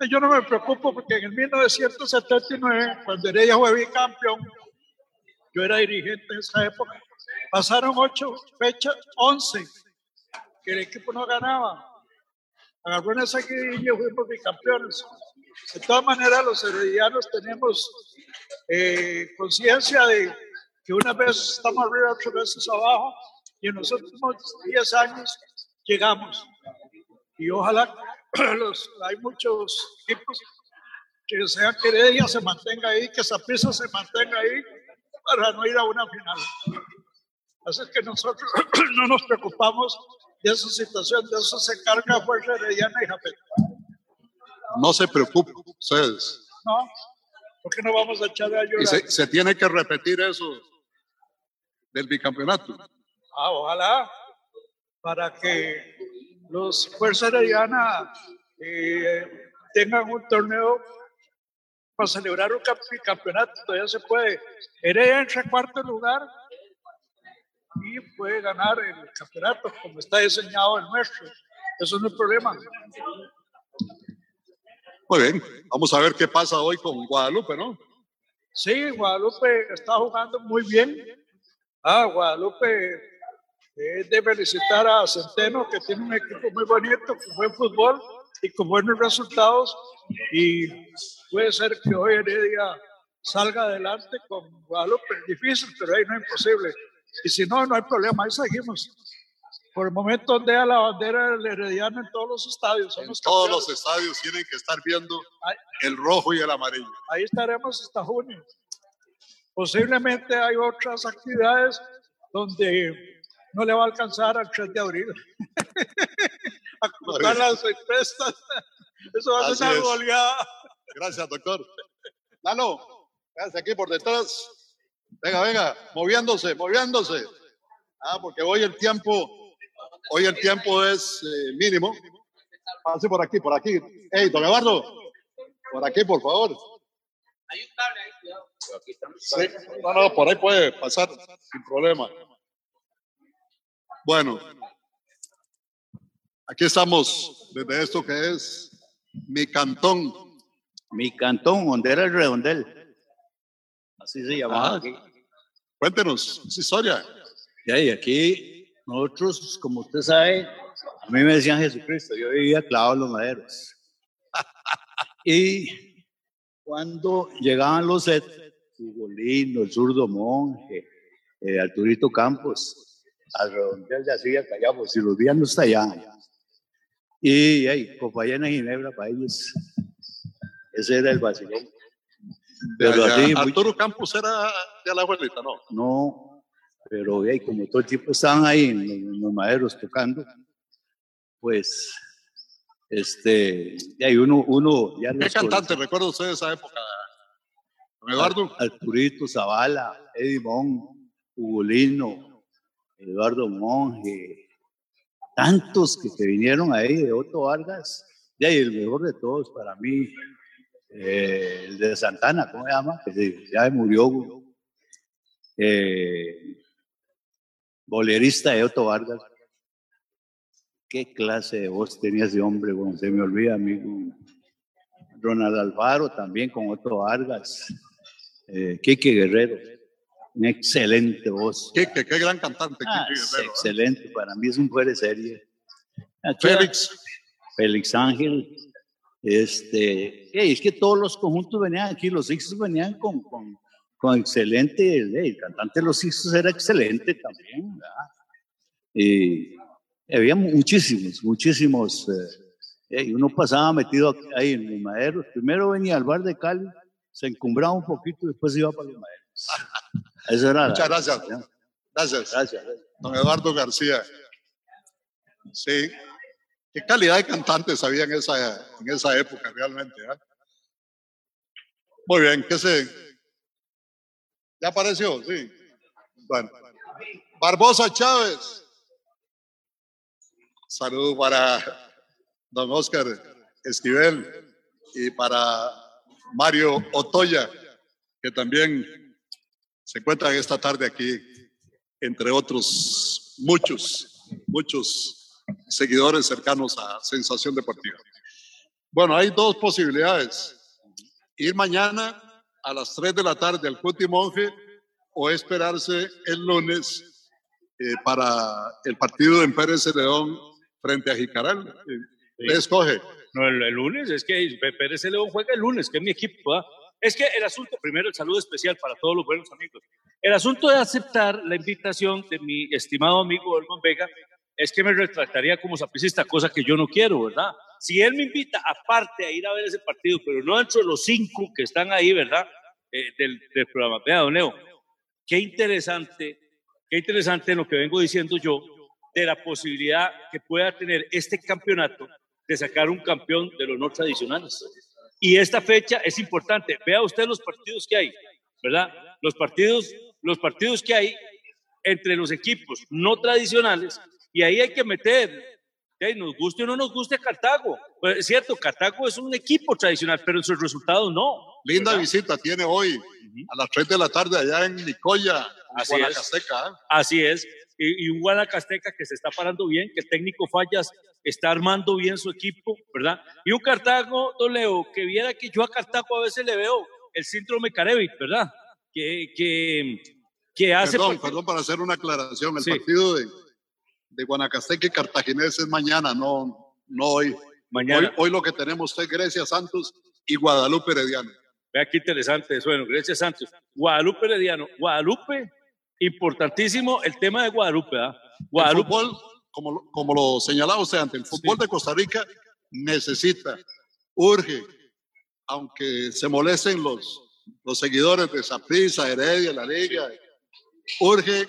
Yo no me preocupo porque en el 1979, cuando Heredia fue bicampeón, yo era dirigente en esa época, pasaron ocho fechas, once, que el equipo no ganaba. Agarró en esa guilla fuimos bicampeones. De todas maneras, los heredianos tenemos eh, conciencia de que una vez estamos arriba, otras veces abajo, y en los últimos 10 años llegamos y ojalá los, hay muchos equipos que sean que ella se mantenga ahí, que esa pieza se mantenga ahí para no ir a una final. Así que nosotros no nos preocupamos de esa situación, de eso se carga Fuerza Herediana y Japón. No se preocupen ustedes. No, porque no vamos a echar a llorar. Y se, se tiene que repetir eso del bicampeonato. Ah, ojalá, para que los Fuerza Herediana eh, tengan un torneo para celebrar un campeonato, todavía se puede. Heredia entra en cuarto lugar y puede ganar el campeonato como está diseñado el nuestro. Eso no es problema. Muy bien, vamos a ver qué pasa hoy con Guadalupe, ¿no? Sí, Guadalupe está jugando muy bien. Ah, Guadalupe es de felicitar a Centeno, que tiene un equipo muy bonito, con buen fútbol y con buenos resultados. Y puede ser que hoy Heredia salga adelante con Guadalupe. Difícil, pero ahí no es imposible. Y si no, no hay problema, ahí seguimos. Por el momento ondea la bandera del Herediano en todos los estadios. en todos los estadios tienen que estar viendo el rojo y el amarillo. Ahí estaremos hasta junio. Posiblemente hay otras actividades donde no le va a alcanzar al 3 de abril. a cruzar las empresas. Eso va a ser una goleada. Gracias, doctor. Lalo, quédate aquí por detrás. Venga, venga, moviéndose, moviéndose. Ah, porque hoy el tiempo, hoy el tiempo es eh, mínimo. Pase por aquí, por aquí. Hey, don Eduardo, por aquí, por favor. Hay un cable ahí, cuidado. Sí, no, no, por ahí puede pasar sin problema. Bueno, aquí estamos desde esto que es mi cantón. Mi cantón, donde era el redondel. Así se llamaba Ah, aquí. Cuéntenos su historia. Ya, y aquí nosotros, como usted sabe, a mí me decían Jesucristo, yo vivía clavado en los maderos. y cuando llegaban los set, Hugo Lindo, el zurdo monje, eh, Arturito Campos, al redondel de así callado, pues si los días no estallaban. Y hey, copa llena de ginebra para ellos. Ese era el vacilón. Pero allá. muy- Arturo Campos era de la abuelita, ¿no? no, pero hey, como todo el tiempo estaban ahí en, los maderos tocando, pues, este, y ahí uno, uno ya ¿Qué cantante recuerda usted de esa época? Eduardo. Arturito Zavala, Eddie Mon, Ugolino, Eduardo Monge, tantos que, que vinieron ahí de Otto Vargas, y ahí el mejor de todos para mí, eh, el de Santana, ¿cómo se llama? Que se- ya murió, eh, bolerista de Otto Vargas. ¿Qué clase de voz tenía ese hombre? Bueno, se me olvida, amigo. Ronald Alfaro también con Otto Vargas. Eh, Quique Guerrero, una excelente voz. Quique, qué gran cantante. Ah, Quique Guerrero, ¿eh? excelente, para mí es un fuera de serie. Aquí- Félix. Félix Ángel. Este, hey, es que todos los conjuntos venían aquí, los Sixos venían con, con, con excelente, el cantante de los Sixos era excelente también, ¿verdad? Y había muchísimos, muchísimos. eh, y uno pasaba metido ahí en los maderos. Primero venía al bar de Cali, se encumbraba un poquito y después iba para los maderos. Eso era la- Muchas gracias. Gracias. Gracias. Don Eduardo García. Sí. Qué calidad de cantantes había en esa, en esa época realmente. Muy bien, ¿qué se? ¿Ya apareció? Sí. Bueno. Barbosa Chávez. Saludo para don Oscar Esquivel y para Mario Otoya, que también se encuentran esta tarde aquí, entre otros muchos, muchos seguidores cercanos a Sensación Deportiva. Bueno, hay dos posibilidades. Ir mañana a las 3 de la tarde al Cuti Monje o esperarse el lunes eh, para el partido en Pérez Celedón frente a Jicaral. Eh, ¿Usted escoge? No, el, el lunes, es que Pérez León juega el lunes, que es mi equipo. ¿ah? Es que el asunto, primero, el saludo especial para todos los buenos amigos. El asunto de aceptar la invitación de mi estimado amigo Olman Vega es que me retractaría como sapicista, cosa que yo no quiero, ¿verdad? Si él me invita aparte a ir a ver ese partido, pero no dentro de los cinco que están ahí, ¿verdad? Eh, del, del programa. Vea, don Leo, qué interesante, qué interesante lo que vengo diciendo yo de la posibilidad que pueda tener este campeonato de sacar un campeón de los no tradicionales. Y esta fecha es importante. Vea usted los partidos que hay, ¿verdad? Los partidos, los partidos que hay entre los equipos no tradicionales y ahí hay que meter, ¿ok? nos guste o no nos guste Cartago. Pues es cierto, Cartago es un equipo tradicional, pero en sus resultados no. Linda ¿verdad? visita tiene hoy a las 3 de la tarde allá en Nicoya, Así es. Guanacasteca. ¿eh? Así es. Y, y un Guanacasteca que se está parando bien, que el técnico Fallas está armando bien su equipo, ¿verdad? Y un Cartago, don Leo, que viera que yo a Cartago a veces le veo el síndrome Carevic, ¿verdad? Que, que, que hace... Perdón, perdón para hacer una aclaración. El Sí. partido de, de Guanacasteca y Cartaginés es mañana, no, no hoy. Mañana. Hoy, hoy lo que tenemos es Grecia Santos y Guadalupe Herediano. Vea qué interesante eso. Bueno, gracias Santos. Guadalupe Herediano. Guadalupe, importantísimo el tema de Guadalupe, ¿verdad? Guadalupe. El fútbol, como, lo- como lo señalaba usted antes, el fútbol de Costa Rica necesita, urge, aunque se molesten los, los seguidores de Saprissa, Heredia, la Liga, urge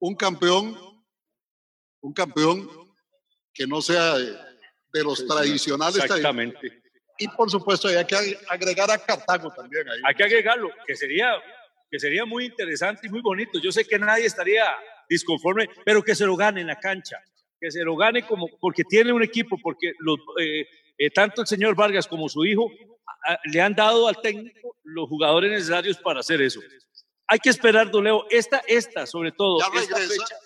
un campeón, un campeón que no sea de, de los tradicionales. Exactamente. Y por supuesto hay que ag- agregar a Cartago también ahí. Hay que agregarlo, que sería, que sería muy interesante y muy bonito. Yo sé que nadie estaría disconforme, pero que se lo gane en la cancha, que se lo gane como, porque tiene un equipo, porque los, eh, eh, tanto el señor Vargas como su hijo a- a- le han dado al técnico los jugadores necesarios para hacer eso. Hay que esperar, Don Leo, esta, esta, sobre todo, Ya esta regresa, fecha.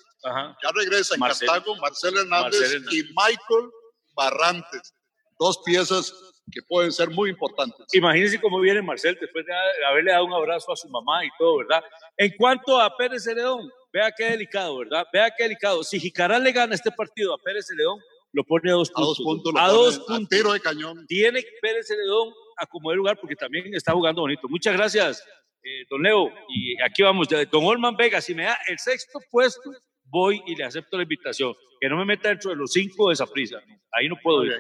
Ya regresa en Cartago Marcelo Hernández, Marcel Hernández. y Michael Barrantes. Dos piezas que pueden ser muy importantes. Imagínense cómo viene Marcel después de haberle dado un abrazo a su mamá y todo, ¿verdad? En cuanto a Pérez Celedón, vea qué delicado, ¿verdad? Vea qué delicado. Si Jicaral le gana este partido a Pérez Celedón, lo pone a dos A puntos. dos puntos, lo a dos a puntos. tiro de cañón. Tiene Pérez Celedón a como de lugar porque también está jugando bonito. Muchas gracias, eh, don Leo. Y aquí vamos. Don Olman Vega, si me da el sexto puesto, voy y le acepto la invitación. Que no me meta dentro de los cinco de esa prisa. Ahí no puedo ir.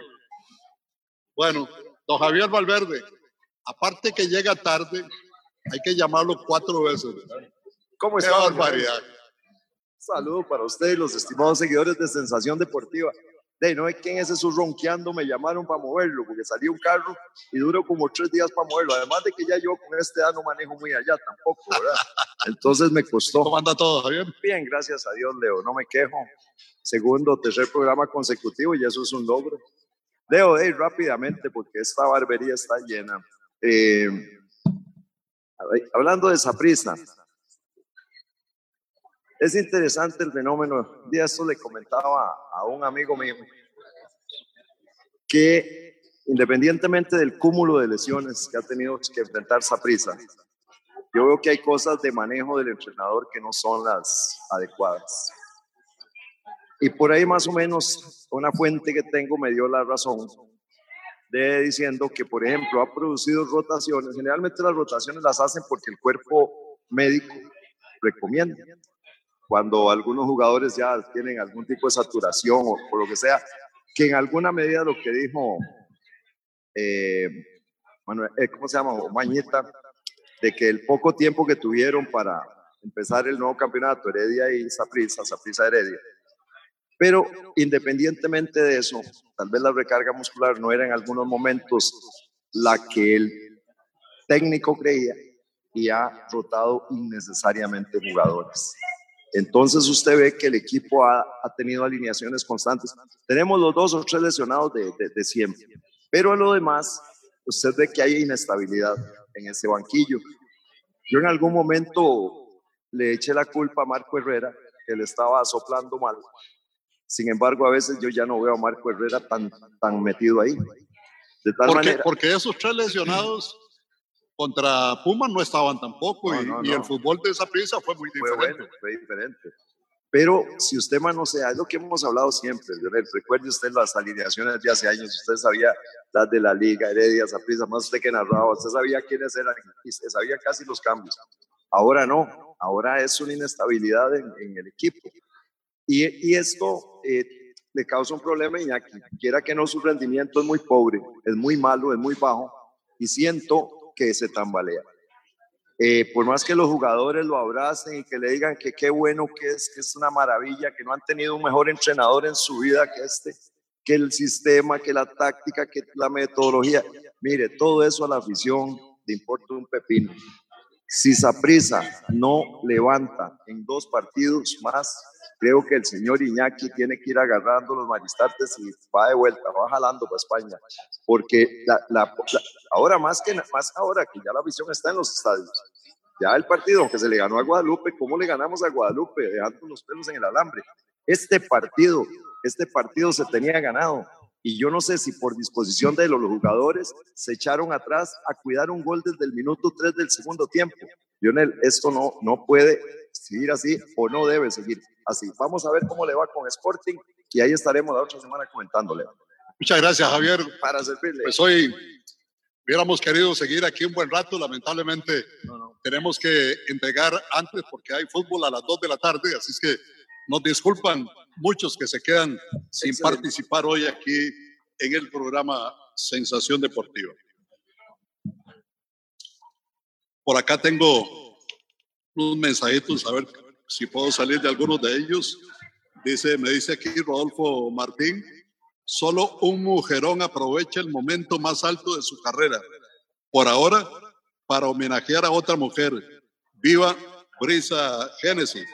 Bueno, don Javier Valverde, aparte que llega tarde, hay que llamarlo cuatro veces. ¿Cómo Qué está? don barbaridad. Saludo para usted y los estimados seguidores de Sensación Deportiva. De no sé quién es eso ronqueando, me llamaron para moverlo, porque salí un carro y duró como tres días para moverlo. Además de que ya yo con este edad no manejo muy allá tampoco, ¿verdad? Entonces me costó. ¿Cómo anda todo, Javier? Bien, gracias a Dios, Leo, no me quejo. Segundo tercer programa consecutivo y eso es un logro. Leo, hey, rápidamente, porque esta barbería está llena. Eh, hablando de Saprissa, es interesante el fenómeno. Un día esto le comentaba a un amigo mío que independientemente del cúmulo de lesiones que ha tenido que enfrentar Saprissa, yo veo que hay cosas de manejo del entrenador que no son las adecuadas. Y por ahí más o menos una fuente que tengo me dio la razón de diciendo que, por ejemplo, ha producido rotaciones. Generalmente las rotaciones las hacen porque el cuerpo médico recomienda. Cuando algunos jugadores ya tienen algún tipo de saturación o por lo que sea, que en alguna medida lo que dijo, eh, Manuel, eh, ¿cómo se llama? O Mañita, de que el poco tiempo que tuvieron para empezar el nuevo campeonato, Heredia y Saprissa, Saprissa Heredia. Pero independientemente de eso, tal vez la recarga muscular no era en algunos momentos la que el técnico creía y ha rotado innecesariamente jugadores. Entonces usted ve que el equipo ha, ha tenido alineaciones constantes. Tenemos los dos o tres lesionados de, de, de siempre, pero en lo demás, usted ve que hay inestabilidad en ese banquillo. Yo en algún momento le eché la culpa a Marco Herrera, que le estaba soplando mal. Sin embargo, a veces yo ya no veo a Marco Herrera tan, tan metido ahí. De tal Porque, manera, porque esos tres lesionados contra Pumas no estaban tampoco y, no, y no. el fútbol de esa prisa fue muy fue diferente. bueno, fue diferente. Pero si usted manosea, es lo que hemos hablado siempre, Leonel, recuerde usted las alineaciones de hace años, usted sabía las de la Liga, Heredia, Saprissa, más usted que narraba, usted sabía quiénes eran y usted sabía casi los cambios. Ahora no, ahora es una inestabilidad en, en el equipo. Y, y esto eh, le causa un problema a Iñaki, quiera que no, su rendimiento es muy pobre, es muy malo, es muy bajo, y siento que se tambalea. Eh, por más que los jugadores lo abracen y que le digan que qué bueno que es, que es una maravilla, que no han tenido un mejor entrenador en su vida que este, que el sistema, que la táctica, que la metodología. Mire, todo eso a la afición le importa un pepino. Si Saprissa no levanta en dos partidos más, creo que el señor Iñaki tiene que ir agarrando los maristartes y va de vuelta, va jalando para España. Porque la, la- la- ahora más que más ahora que ya la visión está en los estadios. Ya el partido, aunque se le ganó a Guadalupe, ¿cómo le ganamos a Guadalupe? Dejando los pelos en el alambre. Este partido, este partido se tenía ganado. Y yo no sé si por disposición de los jugadores se echaron atrás a cuidar un gol desde el minuto 3 del segundo tiempo. Lionel, esto no, no puede seguir así o no debe seguir así. Vamos a ver cómo le va con Sporting y ahí estaremos la otra semana comentándole. Muchas gracias, Javier. Para servirle. Pues hoy hubiéramos querido seguir aquí un buen rato, lamentablemente tenemos que entregar antes porque hay fútbol a las 2 de la tarde, así es que nos disculpan muchos que se quedan sin Excelente. participar hoy aquí en el programa Sensación Deportiva. Por acá tengo unos mensajitos, a ver si puedo salir de algunos de ellos. Dice, me dice aquí Rodolfo Martín, solo un mujerón aprovecha el momento más alto de su carrera. Por ahora, para homenajear a otra mujer. Viva Brisa Génesis.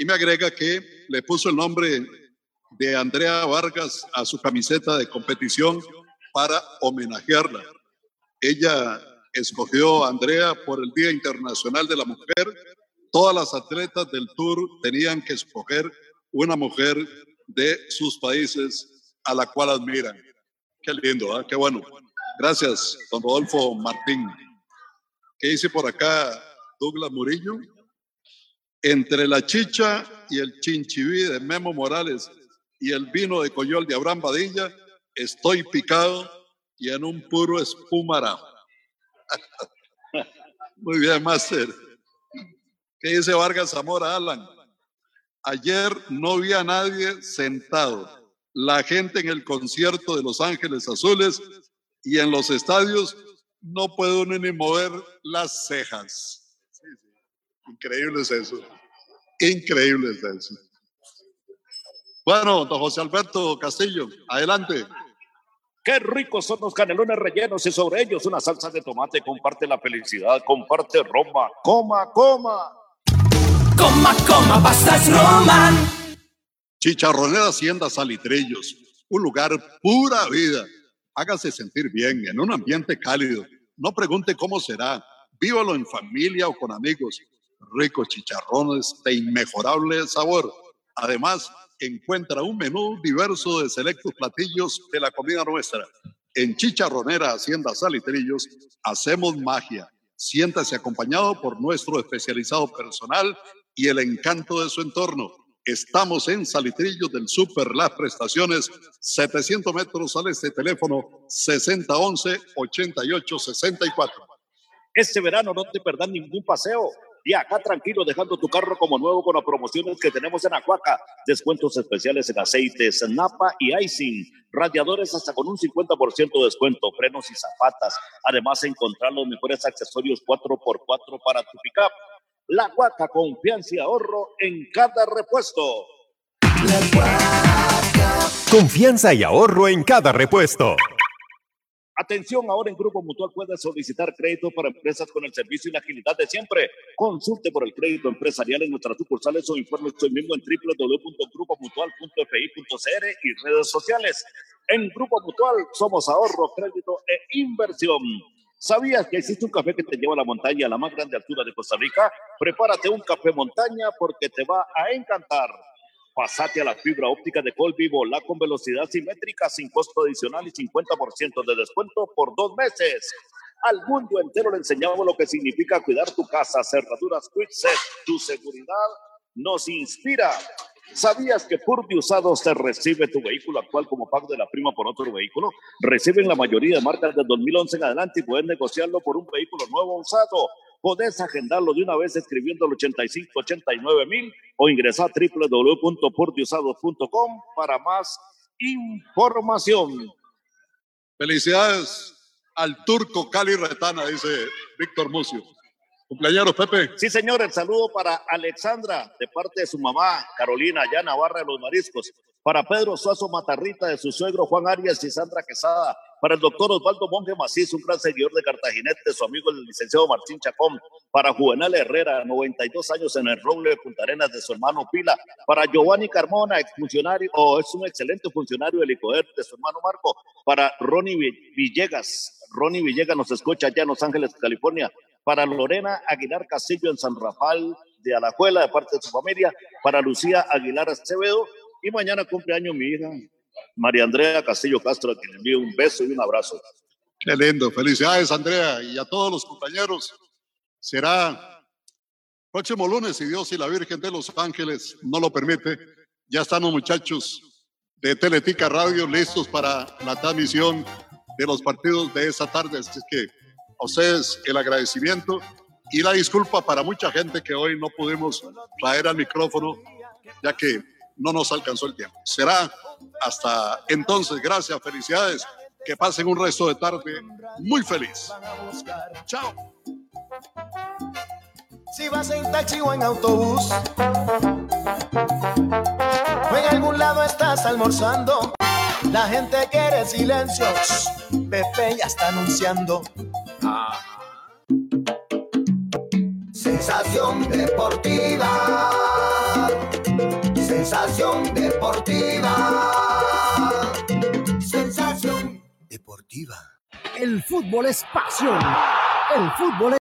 Y me agrega que le puso el nombre de Andrea Vargas a su camiseta de competición para homenajearla. Ella escogió a Andrea por el Día Internacional de la Mujer todas las atletas del Tour tenían que escoger una mujer de sus países a la cual admiran. Qué lindo, ¿ah? qué bueno. Gracias, don Rodolfo Martín. ¿Qué dice por acá Douglas Murillo? Entre la chicha y el chinchiví de Memo Morales y el vino de Coyol de Abraham Badilla, estoy picado y en un puro espumara. Muy bien, Master. ¿Qué dice Vargas Zamora Alan? Ayer no vi a nadie sentado. La gente en el concierto de Los Ángeles Azules y en los estadios no puede ni mover las cejas. Increíble es eso. Increíble es eso. Bueno, don José Alberto Castillo, adelante. Qué ricos son los canelones rellenos y sobre ellos una salsa de tomate. Comparte la felicidad, comparte Roma. Coma, coma. Coma, coma, pastas Roman. Chicharronera Hacienda Salitrillos, un lugar pura vida. Hágase sentir bien en un ambiente cálido. No pregunte cómo será. Vívalo en familia o con amigos. Ricos chicharrones de inmejorable sabor. Además, encuentra un menú diverso de selectos platillos de la comida nuestra. En Chicharronera Hacienda Salitrillos hacemos magia. Siéntase acompañado por nuestro especializado personal y el encanto de su entorno. Estamos en Salitrillos del Super Las Prestaciones, 700 metros al este teléfono 6011-8864. Este verano no te perdás ningún paseo. Viaja tranquilo dejando tu carro como nuevo con las promociones que tenemos en Acuaca. Descuentos especiales en aceites, napa y icing. Radiadores hasta con un 50% de descuento, frenos y zapatas. Además, encontrar los mejores accesorios 4x4 para tu pickup. La Acuaca, confianza y ahorro en cada repuesto. Confianza y ahorro en cada repuesto. Atención, ahora en Grupo Mutual puedes solicitar crédito para empresas con el servicio y la agilidad de siempre. Consulte por el crédito empresarial en nuestras sucursales o informe hoy mismo en www.grupomutual.fi.cr y redes sociales. En Grupo Mutual somos ahorro, crédito e inversión. ¿Sabías que existe un café que te lleva a la montaña, a la más grande altura de Costa Rica? Prepárate un café montaña porque te va a encantar. Pasate a la fibra óptica de Colvivo, la con velocidad simétrica sin costo adicional y 50% de descuento por dos meses. Al mundo entero le enseñamos lo que significa cuidar tu casa, cerraduras Quickset, tu seguridad nos inspira. ¿Sabías que Purdy Usados te recibe tu vehículo actual como pago de la prima por otro vehículo? Reciben la mayoría de marcas de 2011 en adelante y pueden negociarlo por un vehículo nuevo usado. Podés agendarlo de una vez escribiendo al 8589 mil o ingresar a www.pordiusados.com para más información. Felicidades al turco Cali Retana, dice Víctor Mucio. Cumpleaños, Pepe. Sí, señor, el saludo para Alexandra, de parte de su mamá, Carolina, allá Navarra de los Mariscos. Para Pedro Suazo Matarrita, de su suegro Juan Arias y Sandra Quesada. Para el doctor Osvaldo Monge Macís, un gran seguidor de Cartaginete, su amigo el licenciado Martín Chacón. Para Juvenal Herrera, 92 años en el Roble de Punta Arenas, de su hermano Pila. Para Giovanni Carmona, exfuncionario, o es un excelente funcionario del ICOER, de su hermano Marco. Para Ronnie Villegas, Ronnie Villegas nos escucha allá en Los Ángeles, California para Lorena Aguilar Castillo en San Rafael de Alajuela, de parte de su familia, para Lucía Aguilar Acevedo, y mañana cumpleaños mi hija, María Andrea Castillo Castro, a quien le envío un beso y un abrazo. Qué lindo. Felicidades, Andrea, y a todos los compañeros. Será próximo lunes, si Dios y la Virgen de los Ángeles no lo permite. Ya están los muchachos de Teletica Radio listos para la transmisión de los partidos de esa tarde. Así que a ustedes el agradecimiento y la disculpa para mucha gente que hoy no pudimos traer al micrófono, ya que no nos alcanzó el tiempo. Será hasta entonces. Gracias, felicidades. Que pasen un resto de tarde muy feliz. Chao. Si vas en taxi o en autobús, o en algún lado estás almorzando, la gente quiere silencio. Pepe ya está anunciando. Sensación deportiva. Sensación deportiva. Sensación deportiva. El fútbol es pasión. El fútbol es